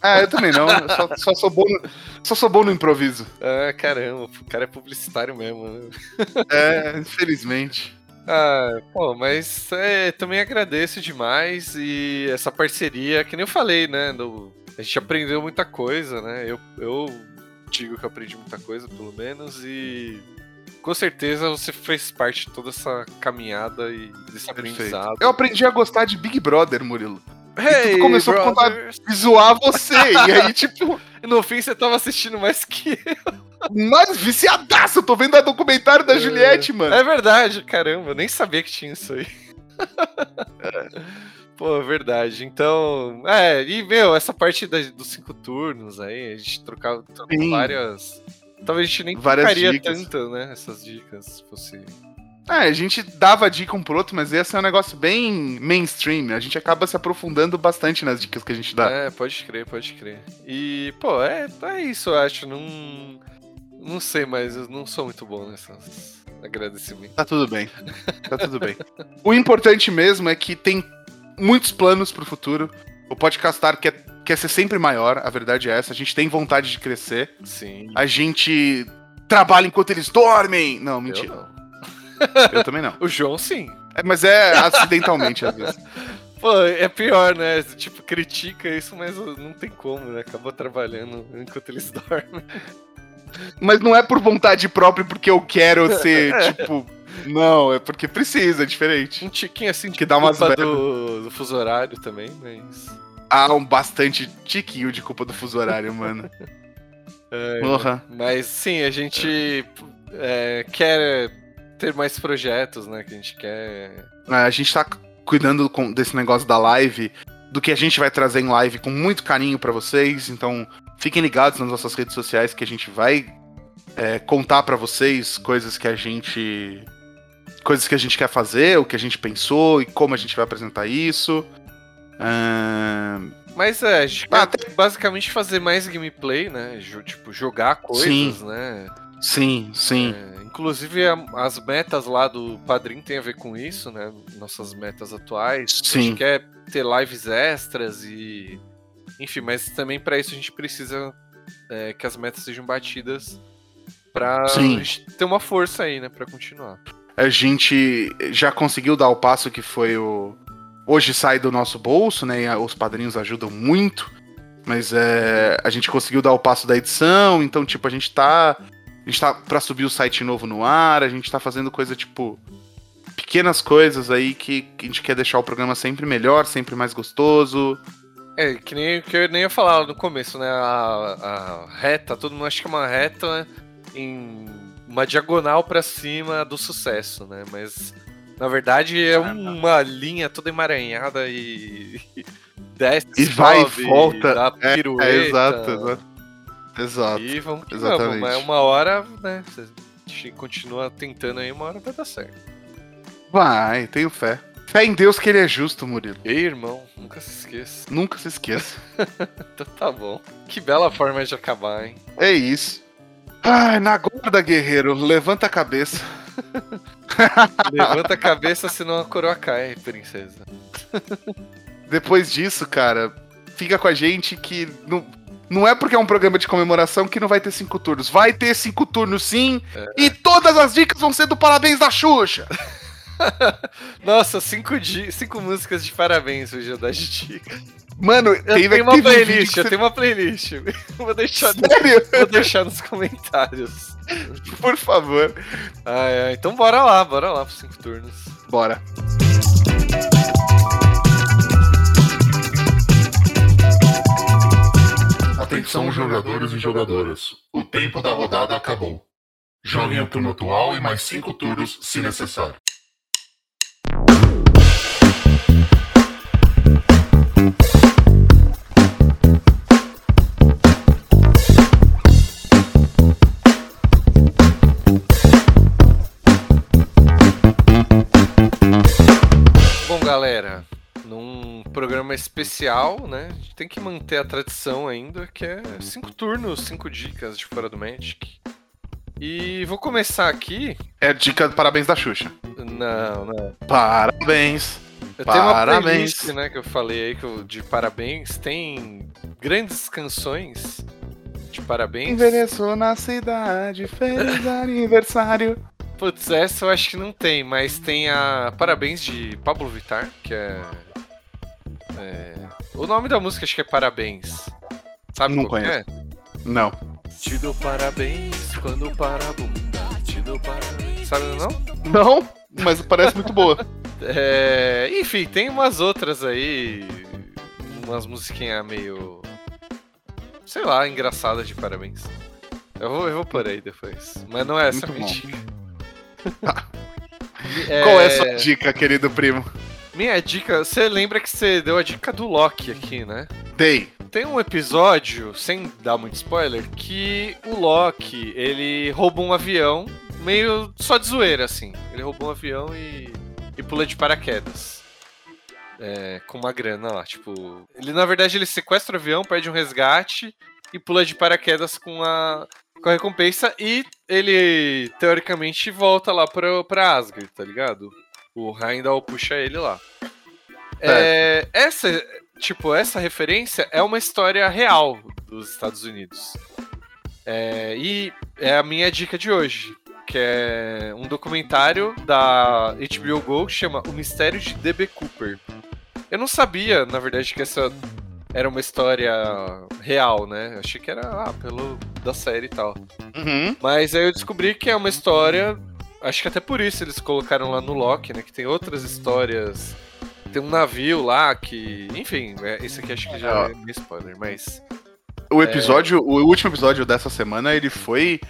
Ah, eu também não. Eu só, só, sou bom no, só sou bom no improviso. Ah, caramba. O cara é publicitário mesmo. Né? É, infelizmente. Ah, pô, mas é, também agradeço demais e essa parceria, que nem eu falei, né? Do, a gente aprendeu muita coisa, né? Eu, eu digo que eu aprendi muita coisa, pelo menos, e com certeza você fez parte de toda essa caminhada e desse aprendizado. Eu aprendi a gostar de Big Brother, Murilo. Hey, e tudo começou a contar, zoar você. e aí, tipo. No fim, você tava assistindo mais que eu. Mais viciadaço! Eu tô vendo o documentário da é, Juliette, mano. É verdade, caramba. Eu nem sabia que tinha isso aí. É. Pô, verdade. Então, é, e meu, essa parte da, dos cinco turnos aí, a gente trocava, trocava várias. Talvez a gente nem várias trocaria tanto, né? Essas dicas, se fosse é, a gente dava dica um pro outro, mas esse é um negócio bem mainstream. A gente acaba se aprofundando bastante nas dicas que a gente dá. É, pode crer, pode crer. E, pô, é, é isso, eu acho. Não. Não sei, mas eu não sou muito bom nessas agradecimentos. Tá tudo bem. Tá tudo bem. O importante mesmo é que tem muitos planos pro futuro. O Podcastar quer, quer ser sempre maior, a verdade é essa. A gente tem vontade de crescer. Sim. A gente trabalha enquanto eles dormem. Não, mentira. Eu não. Eu também não. o João, sim. É, mas é acidentalmente, às vezes. Pô, é pior, né? Tipo, critica isso, mas não tem como, né? Acabou trabalhando enquanto eles dormem. Mas não é por vontade própria, porque eu quero ser, tipo. Não, é porque precisa, é diferente. Um tiquinho assim que dá umas do, do fuso horário também, mas. Ah, um bastante tiquinho de culpa do fuso horário, mano. É, Porra. Mas sim, a gente é, quer ter mais projetos, né? Que a gente quer. É, a gente tá cuidando com, desse negócio da live, do que a gente vai trazer em live com muito carinho para vocês. Então, fiquem ligados nas nossas redes sociais que a gente vai é, contar para vocês coisas que a gente. Coisas que a gente quer fazer, o que a gente pensou e como a gente vai apresentar isso. Uh... Mas é, a gente ah, quer basicamente fazer mais gameplay, né? Tipo, jogar coisas, sim. né? Sim, sim. É, Inclusive, a, as metas lá do Padrim tem a ver com isso, né? Nossas metas atuais. Sim. A gente quer ter lives extras e. Enfim, mas também para isso a gente precisa é, que as metas sejam batidas pra Sim. ter uma força aí, né? Pra continuar. A gente já conseguiu dar o passo que foi o. Hoje sai do nosso bolso, né? Os padrinhos ajudam muito. Mas é, a gente conseguiu dar o passo da edição, então, tipo, a gente tá a gente tá pra subir o site novo no ar, a gente tá fazendo coisa tipo. Pequenas coisas aí que, que a gente quer deixar o programa sempre melhor, sempre mais gostoso. É, que nem que eu nem ia falar no começo, né? A, a reta, todo mundo acha que é uma reta né? em uma diagonal para cima do sucesso, né? Mas na verdade é uma linha toda emaranhada e desce, e vai e volta, dá é, pirueta. É, exato, exato. Exato. E vamos que Exatamente. vamos. Mas uma hora, né? A gente continua tentando aí, uma hora vai dar certo. Vai, tenho fé. Fé em Deus que ele é justo, Murilo. Ei, irmão, nunca se esqueça. Nunca se esqueça. então tá bom. Que bela forma de acabar, hein? É isso. Ai, na guarda, guerreiro, levanta a cabeça. Levanta a cabeça, senão a coroa cai, princesa. Depois disso, cara, fica com a gente que não, não é porque é um programa de comemoração que não vai ter cinco turnos. Vai ter cinco turnos sim, é. e todas as dicas vão ser do Parabéns da Xuxa. Nossa, cinco, cinco músicas de parabéns hoje eu dar de dica. Mano, eu tenho uma playlist, eu tenho uma playlist. Vou deixar, Sério? vou deixar nos comentários. Por favor. Ah, então bora lá, bora lá pros cinco turnos. Bora. Atenção, jogadores e jogadoras. O tempo da rodada acabou. Joguem o turno atual e mais cinco turnos se necessário. Galera, num programa especial, né? A gente tem que manter a tradição ainda, que é cinco turnos, cinco dicas de fora do Magic. E vou começar aqui. É dica de parabéns da Xuxa. Não, não. Parabéns. Eu tenho uma playlist, né, que eu falei aí que eu, de parabéns. Tem grandes canções de parabéns. Envelheceu na cidade, feliz aniversário. Putz, essa eu acho que não tem, mas tem a Parabéns de Pablo Vittar, que é. é... O nome da música acho que é Parabéns. Sabe não conheço. É? Não. Te dou parabéns quando para a bunda. Te dou parabéns. Sabe não? Não, mas parece muito boa. é... Enfim, tem umas outras aí. Umas musiquinhas meio. Sei lá, engraçadas de parabéns. Eu vou, eu vou por aí depois. Mas não é essa muito mentira. é... Qual é a sua dica, querido primo? Minha dica, você lembra que você deu a dica do Loki aqui, né? Dei. Tem um episódio, sem dar muito spoiler, que o Loki, ele rouba um avião, meio só de zoeira, assim. Ele rouba um avião e, e pula de paraquedas. É, com uma grana lá, tipo... Ele, na verdade, ele sequestra o avião, pede um resgate e pula de paraquedas com a, com a recompensa e ele, teoricamente, volta lá pra, pra Asgard, tá ligado? O Heimdall puxa ele lá. É. É, essa, tipo, essa referência é uma história real dos Estados Unidos. É, e é a minha dica de hoje, que é um documentário da HBO Go que chama O Mistério de D.B. Cooper. Eu não sabia, na verdade, que essa era uma história real, né? Achei que era ah, pelo da série e tal. Uhum. Mas aí eu descobri que é uma história. Acho que até por isso eles colocaram lá no Loki, né? Que tem outras histórias. Tem um navio lá que. Enfim, é, esse aqui acho que já é spoiler, mas. O episódio, é... o último episódio dessa semana, ele foi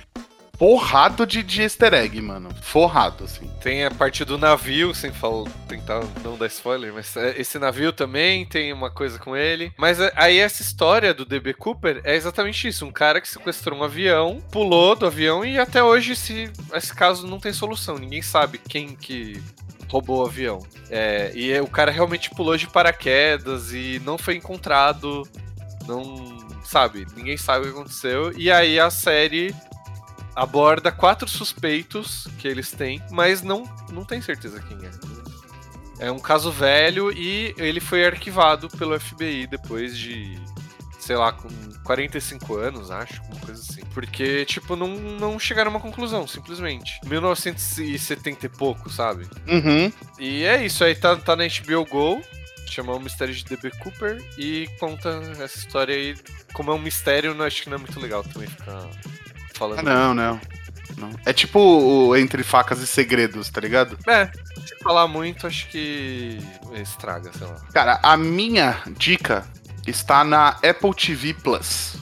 forrado de, de easter egg, mano. Forrado, assim. Tem a parte do navio, sem falar, tentar não dar spoiler, mas é, esse navio também tem uma coisa com ele. Mas é, aí essa história do DB Cooper é exatamente isso: um cara que sequestrou um avião, pulou do avião e até hoje se, esse caso não tem solução. Ninguém sabe quem que roubou o avião. É, e o cara realmente pulou de paraquedas e não foi encontrado. Não. Sabe, ninguém sabe o que aconteceu. E aí a série aborda quatro suspeitos que eles têm, mas não, não tem certeza quem é. É um caso velho e ele foi arquivado pelo FBI depois de, sei lá, com 45 anos, acho, uma coisa assim. Porque, tipo, não, não chegaram a uma conclusão, simplesmente. 1970 e pouco, sabe? Uhum. E é isso, aí tá, tá na HBO Go, chama O Mistério de D.B. Cooper, e conta essa história aí. Como é um mistério, não acho que não é muito legal também ficar falando. Ah, não, não, não. É tipo o Entre Facas e Segredos, tá ligado? É. Se falar muito, acho que estraga, sei lá. Cara, a minha dica está na Apple TV Plus.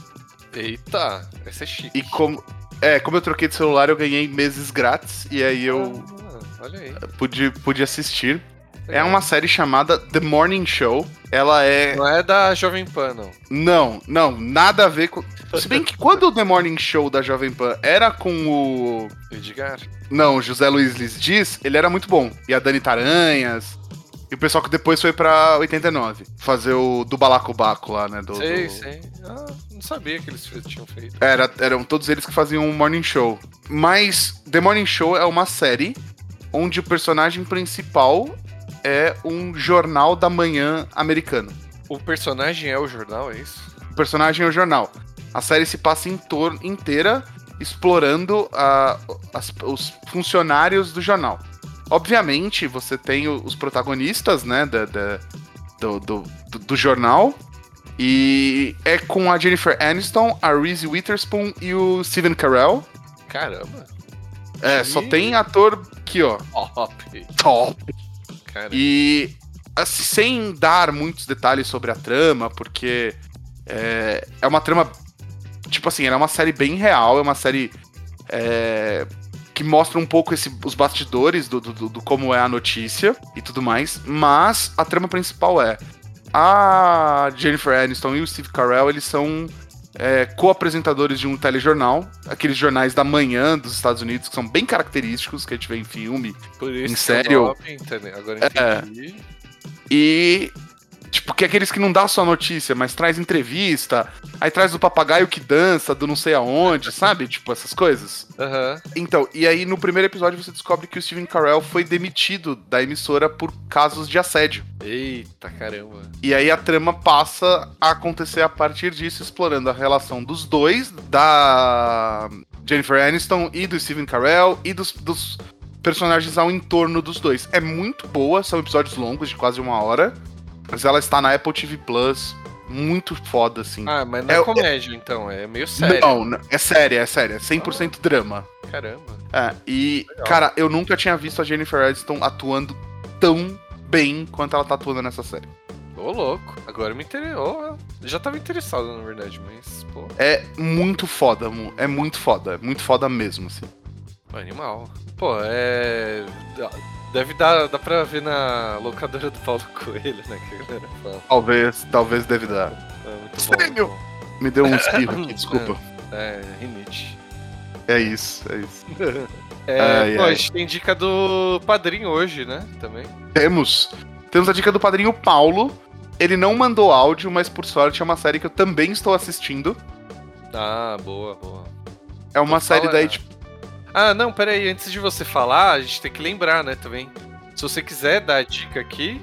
Eita, essa é chique. E como, é, como eu troquei de celular, eu ganhei meses grátis e aí eu ah, olha aí. Pude, pude assistir. É uma série chamada The Morning Show. Ela é. Não é da Jovem Pan, não. Não, não, nada a ver com. Se bem que quando o The Morning Show da Jovem Pan era com o. Edgar? Não, José Luiz Liz Diz, ele era muito bom. E a Dani Taranhas. E o pessoal que depois foi pra 89. Fazer o do Balacobaco lá, né? Do, sei, do... sei. Ah, não sabia que eles tinham feito. Era, eram todos eles que faziam um morning show. Mas The Morning Show é uma série onde o personagem principal é um jornal da manhã americano. O personagem é o jornal, é isso? O personagem é o jornal. A série se passa em torno inteira explorando uh, as, os funcionários do jornal. Obviamente, você tem os protagonistas, né, da, da do, do, do, do, jornal. E é com a Jennifer Aniston, a Reese Witherspoon e o Steven Carell. Caramba. É, e... só tem ator aqui, ó. Top. Top. Caramba. E assim, sem dar muitos detalhes sobre a trama, porque é, é uma trama. Tipo assim, ela é uma série bem real, é uma série é, que mostra um pouco esse, os bastidores do, do, do, como é a notícia e tudo mais. Mas a trama principal é a Jennifer Aniston e o Steve Carell, eles são é, co-apresentadores de um telejornal, aqueles jornais da manhã dos Estados Unidos que são bem característicos, que a gente vê em filme, em série. Agora entendi. É, e Tipo, que é aqueles que não dá só notícia, mas traz entrevista, aí traz o papagaio que dança do não sei aonde, sabe? Tipo, essas coisas. Uhum. Então, e aí no primeiro episódio você descobre que o Steven Carell foi demitido da emissora por casos de assédio. Eita, caramba. E aí a trama passa a acontecer a partir disso, explorando a relação dos dois, da Jennifer Aniston e do Steven Carell e dos, dos personagens ao entorno dos dois. É muito boa, são episódios longos de quase uma hora. Mas ela está na Apple TV Plus. Muito foda, assim. Ah, mas não é, é comédia, é... então. É meio sério. Não, é séria, é séria. É 100% ah, drama. Caramba. É, e, Legal. cara, eu nunca tinha visto a Jennifer Aniston atuando tão bem quanto ela tá atuando nessa série. Ô, louco. Agora me interessou. Já tava interessado, na verdade, mas, pô. É muito foda, é muito foda. É muito foda mesmo, assim. Animal. Pô, é. Deve dar, dá pra ver na locadora do Paulo Coelho, né? Que a galera fala. Talvez, talvez deve dar. É bom. Me deu um espirro aqui, desculpa. É, é, rinite. É isso, é isso. é, ai, pô, ai. a gente tem dica do padrinho hoje, né? Também. Temos. Temos a dica do padrinho Paulo. Ele não mandou áudio, mas por sorte é uma série que eu também estou assistindo. Ah, boa, boa. É uma série da HBO. Ah, não, peraí, antes de você falar, a gente tem que lembrar, né, também. Se você quiser dar dica aqui,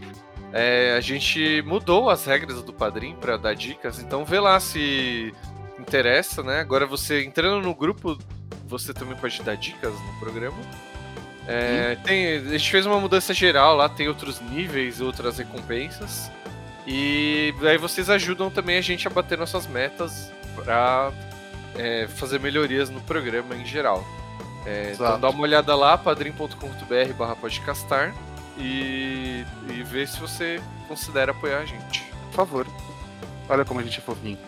é, a gente mudou as regras do padrinho para dar dicas, então vê lá se interessa, né? Agora você entrando no grupo, você também pode dar dicas no programa. É, tem, a gente fez uma mudança geral lá, tem outros níveis, outras recompensas. E aí vocês ajudam também a gente a bater nossas metas para é, fazer melhorias no programa em geral. É, então dá uma olhada lá, padrim.com.br barra podcastar e, e vê se você considera apoiar a gente. Por favor. Olha como a gente é fofinho.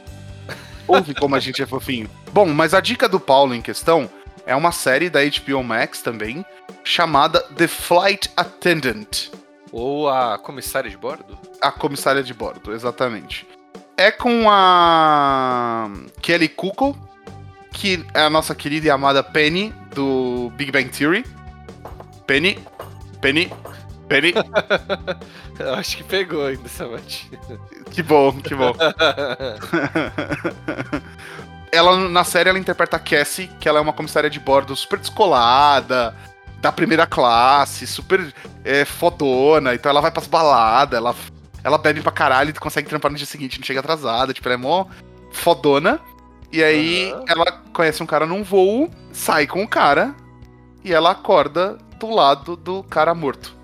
Ouve como a gente é fofinho. Bom, mas a dica do Paulo em questão é uma série da HBO Max também, chamada The Flight Attendant. Ou a comissária de bordo? A comissária de bordo, exatamente. É com a Kelly Cuco, que é a nossa querida e amada Penny, do Big Bang Theory. Penny, Penny, Penny. Eu acho que pegou ainda essa batida. Que bom, que bom. ela, na série, ela interpreta a Cassie, que ela é uma comissária de bordo super descolada, da primeira classe, super é, fodona. Então ela vai pras baladas, ela, ela bebe pra caralho e consegue trampar no dia seguinte, não chega atrasada. Tipo, ela é mó fodona. E aí uhum. ela conhece um cara num voo, sai com o cara e ela acorda do lado do cara morto.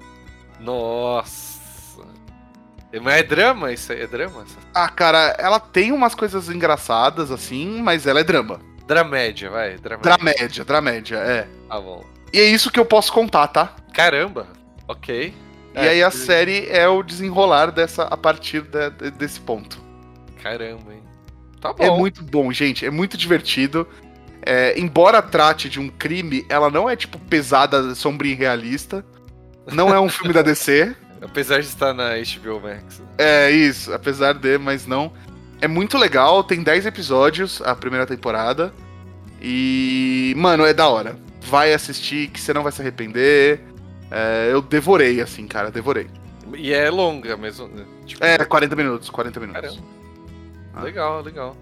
Nossa. Mas é drama isso aí? É drama? Ah, cara, ela tem umas coisas engraçadas assim, mas ela é drama. Dramédia, vai. Dramédia, dramédia, dramédia é. Tá bom. E é isso que eu posso contar, tá? Caramba, ok. E é, aí a que... série é o desenrolar dessa a partir de, de, desse ponto. Caramba, hein? Tá é muito bom, gente. É muito divertido. É, embora trate de um crime, ela não é, tipo, pesada, sombria e realista. Não é um filme da DC. Apesar de estar na HBO Max. É, isso. Apesar de, mas não. É muito legal. Tem 10 episódios a primeira temporada. E, mano, é da hora. Vai assistir que você não vai se arrepender. É, eu devorei, assim, cara. Devorei. E é longa mesmo. Né? Tipo... É, 40 minutos. 40 minutos. Caramba. Ah. Legal, legal.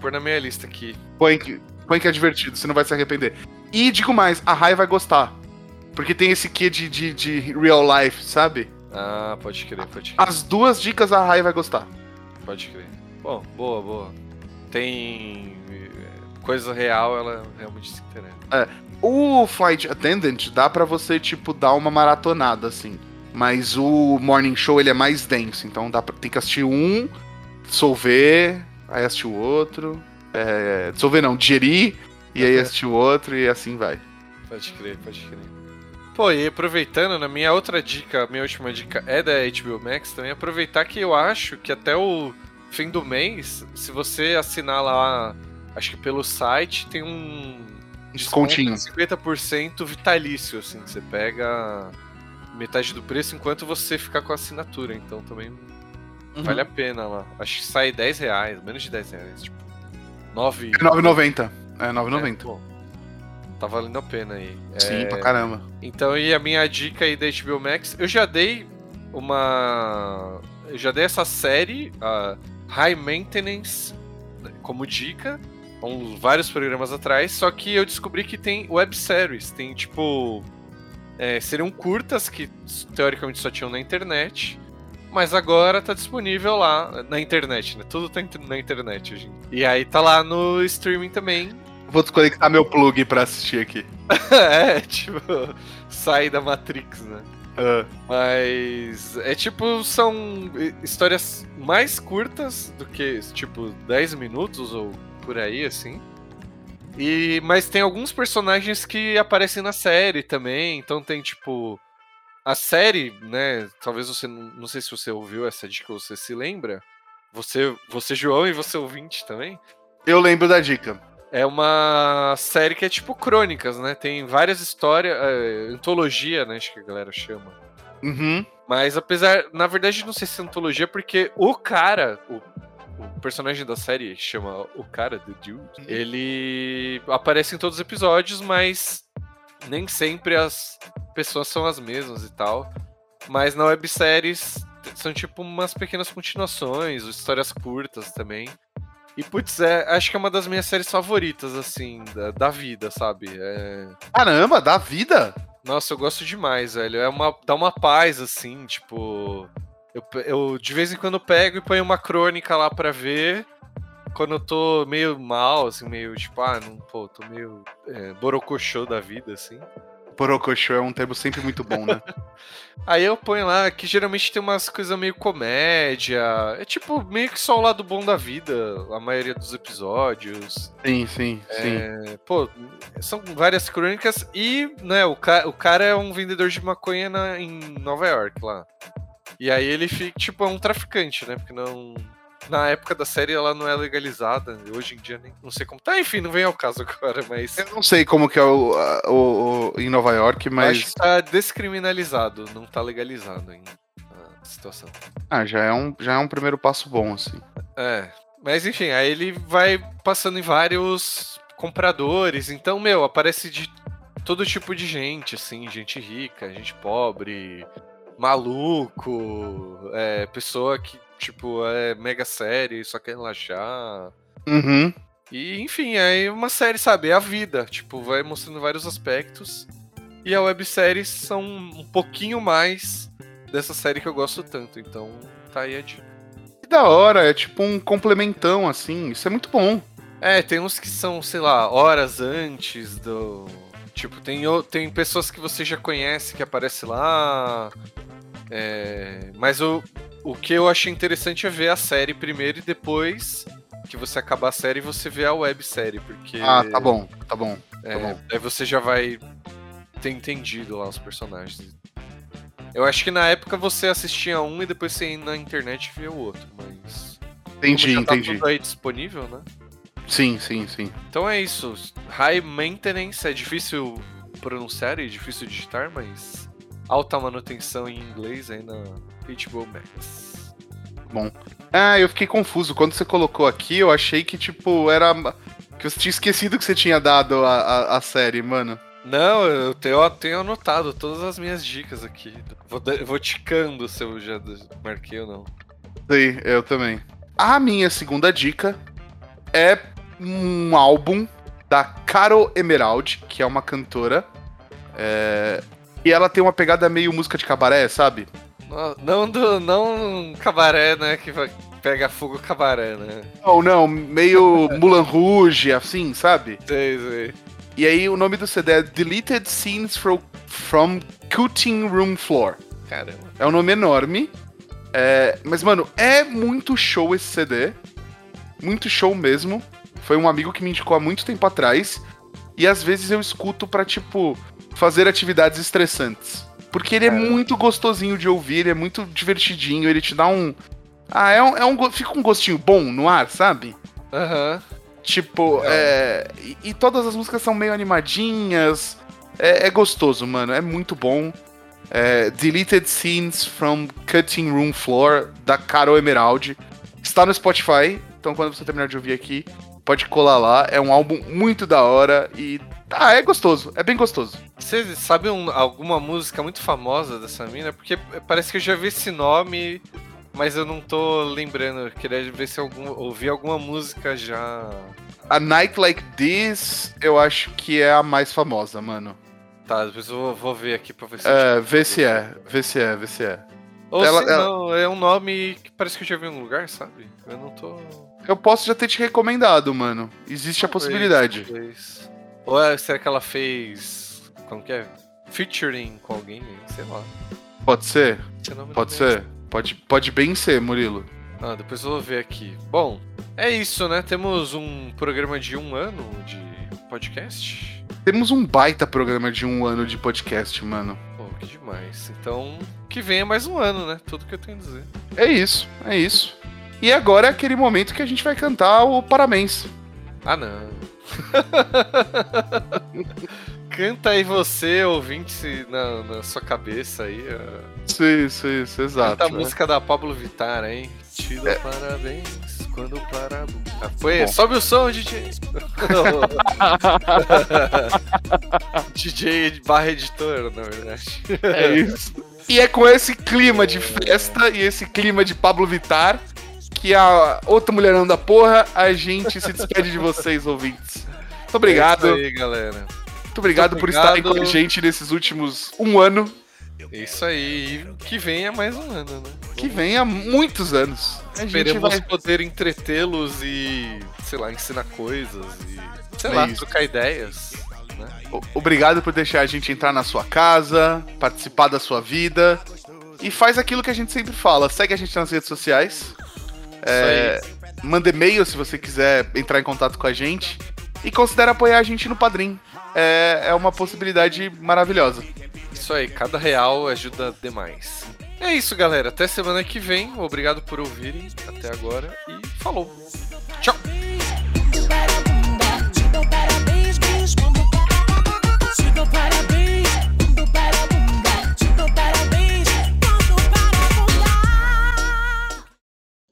pôr na minha lista aqui. Põe que, põe que é divertido, você não vai se arrepender. E digo mais, a Rai vai gostar. Porque tem esse quê de, de, de real life, sabe? Ah, pode crer, pode crer. As duas dicas a Rai vai gostar. Pode crer. Bom, boa, boa. Tem eh, coisa real, ela realmente se interessa. É. O Flight Attendant dá para você, tipo, dar uma maratonada, assim. Mas o Morning Show, ele é mais denso. Então dá pra, tem que assistir um, dissolver, aí assistir o outro. É, dissolver não, digerir, e aí assistir o outro, e assim vai. Pode crer, pode crer. Pô, e aproveitando, na minha outra dica, minha última dica é da HBO Max também, aproveitar que eu acho que até o fim do mês, se você assinar lá, acho que pelo site, tem um descontinho. 50% vitalício, assim, você pega metade do preço enquanto você ficar com a assinatura, então também uhum. vale a pena lá. Acho que sai 10 reais, menos de 10 reais, tipo, 9... É 9,90. É 9,90. É, tá valendo a pena aí. Sim, é... pra caramba. Então, e a minha dica aí da HBO Max, eu já dei uma. Eu já dei essa série, a High Maintenance, como dica, uns vários programas atrás, só que eu descobri que tem webséries, tem tipo. É, seriam curtas que teoricamente só tinham na internet. Mas agora tá disponível lá na internet, né? Tudo tá na internet hoje. E aí tá lá no streaming também. Vou desconectar meu plug pra assistir aqui. é, tipo, sai da Matrix, né? Uh. Mas é tipo, são histórias mais curtas do que, tipo, 10 minutos ou por aí, assim. E, mas tem alguns personagens que aparecem na série também. Então tem, tipo. A série, né? Talvez você. Não sei se você ouviu essa dica ou você se lembra. Você, você João, e você ouvinte também. Eu lembro da dica. É uma série que é tipo crônicas, né? Tem várias histórias, é, antologia, né? Acho que a galera chama. Uhum. Mas apesar, na verdade, não sei se é antologia, porque o cara, o, o personagem da série chama o cara, The Dude, ele aparece em todos os episódios, mas nem sempre as pessoas são as mesmas e tal. Mas na webséries são tipo umas pequenas continuações, histórias curtas também. E, putz, é, acho que é uma das minhas séries favoritas, assim, da, da vida, sabe? É... Caramba, da vida? Nossa, eu gosto demais, velho. É uma, dá uma paz, assim, tipo. Eu, eu de vez em quando pego e ponho uma crônica lá pra ver. Quando eu tô meio mal, assim, meio tipo, ah, não, pô, tô meio é, borocochô da vida, assim. Borocochô é um termo sempre muito bom, né? Aí eu ponho lá que geralmente tem umas coisas meio comédia. É tipo meio que só o lado bom da vida, a maioria dos episódios. Sim, sim, é, sim. Pô, são várias crônicas e, né, o, ca o cara é um vendedor de maconha na, em Nova York lá. E aí ele fica, tipo, é um traficante, né? Porque não na época da série ela não é legalizada. Hoje em dia nem não sei como. Tá, enfim, não vem ao caso agora, mas. Eu não sei como que é o, o, o em Nova York, mas. acho que tá descriminalizado, não tá legalizado ainda a situação. Ah, já é um, já é um primeiro passo bom, assim. É. Mas enfim, aí ele vai passando em vários compradores. Então, meu, aparece de todo tipo de gente, assim, gente rica, gente pobre, maluco, é, pessoa que tipo, é mega série, só quer relaxar. Uhum. E, enfim, é uma série, sabe? É a vida. Tipo, vai mostrando vários aspectos. E a websérie são um pouquinho mais dessa série que eu gosto tanto. Então, tá aí a dica. Que da hora, é tipo um complementão, assim. Isso é muito bom. É, tem uns que são, sei lá, horas antes do. Tipo, tem, tem pessoas que você já conhece que aparece lá. É, mas o, o que eu achei interessante é ver a série primeiro e depois que você acabar a série você vê a websérie, porque. Ah, tá bom, tá bom. É, tá bom. Aí você já vai ter entendido lá os personagens. Eu acho que na época você assistia um e depois você ia na internet e via o outro, mas. Entendi, Como já tá entendi. tudo aí disponível, né? Sim, sim, sim. Então é isso. High maintenance é difícil pronunciar e difícil digitar, mas alta manutenção em inglês aí na HBO Max. Bom. Ah, eu fiquei confuso. Quando você colocou aqui, eu achei que, tipo, era. Que você tinha esquecido que você tinha dado a, a, a série, mano. Não, eu tenho, eu tenho anotado todas as minhas dicas aqui. Vou, vou ticando se eu já marquei ou não. Sei, eu também. A minha segunda dica é um álbum da Caro Emerald, que é uma cantora. É... E ela tem uma pegada meio música de cabaré, sabe? Não do não cabaré, né? Que pega fogo cabaré, né? Não, não, meio Mulan Rouge, assim, sabe? Sei, sei. E aí o nome do CD é Deleted Scenes from, from Cutting Room Floor. Caramba. É um nome enorme. É, mas, mano, é muito show esse CD. Muito show mesmo. Foi um amigo que me indicou há muito tempo atrás. E às vezes eu escuto pra, tipo, fazer atividades estressantes. Porque ele é, é muito gostosinho de ouvir, ele é muito divertidinho, ele te dá um. Ah, é um. É um fica um gostinho bom no ar, sabe? Aham. Uhum. Tipo, é. E, e, todas as músicas são meio animadinhas. É, é gostoso, mano. É muito bom. É, Deleted Scenes from Cutting Room Floor, da Carol Emerald. Está no Spotify, então quando você terminar de ouvir aqui, pode colar lá. É um álbum muito da hora e. Ah, é gostoso, é bem gostoso. Você sabe um, alguma música muito famosa dessa mina? Porque parece que eu já vi esse nome, mas eu não tô lembrando. Eu queria ver se eu ouvi alguma música já. A Night Like This, eu acho que é a mais famosa, mano. Tá, depois eu vou, ver aqui pra ver se. É, vê se é, vê se é, vê se é. Ou ela, se não, ela... é um nome que parece que eu já vi em um lugar, sabe? Eu não tô. Eu posso já ter te recomendado, mano. Existe a possibilidade. Talvez. Ou é, será que ela fez. Como que é? Featuring com alguém? Sei lá. Pode ser? Pode ser. Pode, pode bem ser, Murilo. Ah, depois eu vou ver aqui. Bom, é isso, né? Temos um programa de um ano de podcast. Temos um baita programa de um ano de podcast, mano. Pô, que demais. Então, que venha mais um ano, né? Tudo que eu tenho a dizer. É isso, é isso. E agora é aquele momento que a gente vai cantar o parabéns. Ah, não. Canta aí você, ouvinte, na, na sua cabeça aí. Uh... Sim, sim, sim, exato. Canta a né? música da Pablo Vittar, hein? Te dou é. parabéns quando para. Ah, foi, sobe o som, DJ. DJ barra editor, na verdade. É isso. E é com esse clima de festa e esse clima de Pablo Vittar que a outra mulherão da porra, a gente se despede de vocês, ouvintes. Muito obrigado. É isso aí, galera. Muito obrigado, Muito obrigado por estarem com a gente nesses últimos um ano. Isso aí. Que venha mais um ano, né? Que venha muitos anos. A Esperemos vai... poder entretê-los e, sei lá, ensinar coisas e, sei é lá, isso. trocar ideias. Né? Obrigado por deixar a gente entrar na sua casa, participar da sua vida. E faz aquilo que a gente sempre fala. Segue a gente nas redes sociais. É, manda e-mail se você quiser entrar em contato com a gente. E considere apoiar a gente no Padrim. É, é uma possibilidade maravilhosa. Isso aí, cada real ajuda demais. É isso, galera. Até semana que vem. Obrigado por ouvirem até agora e falou. Tchau.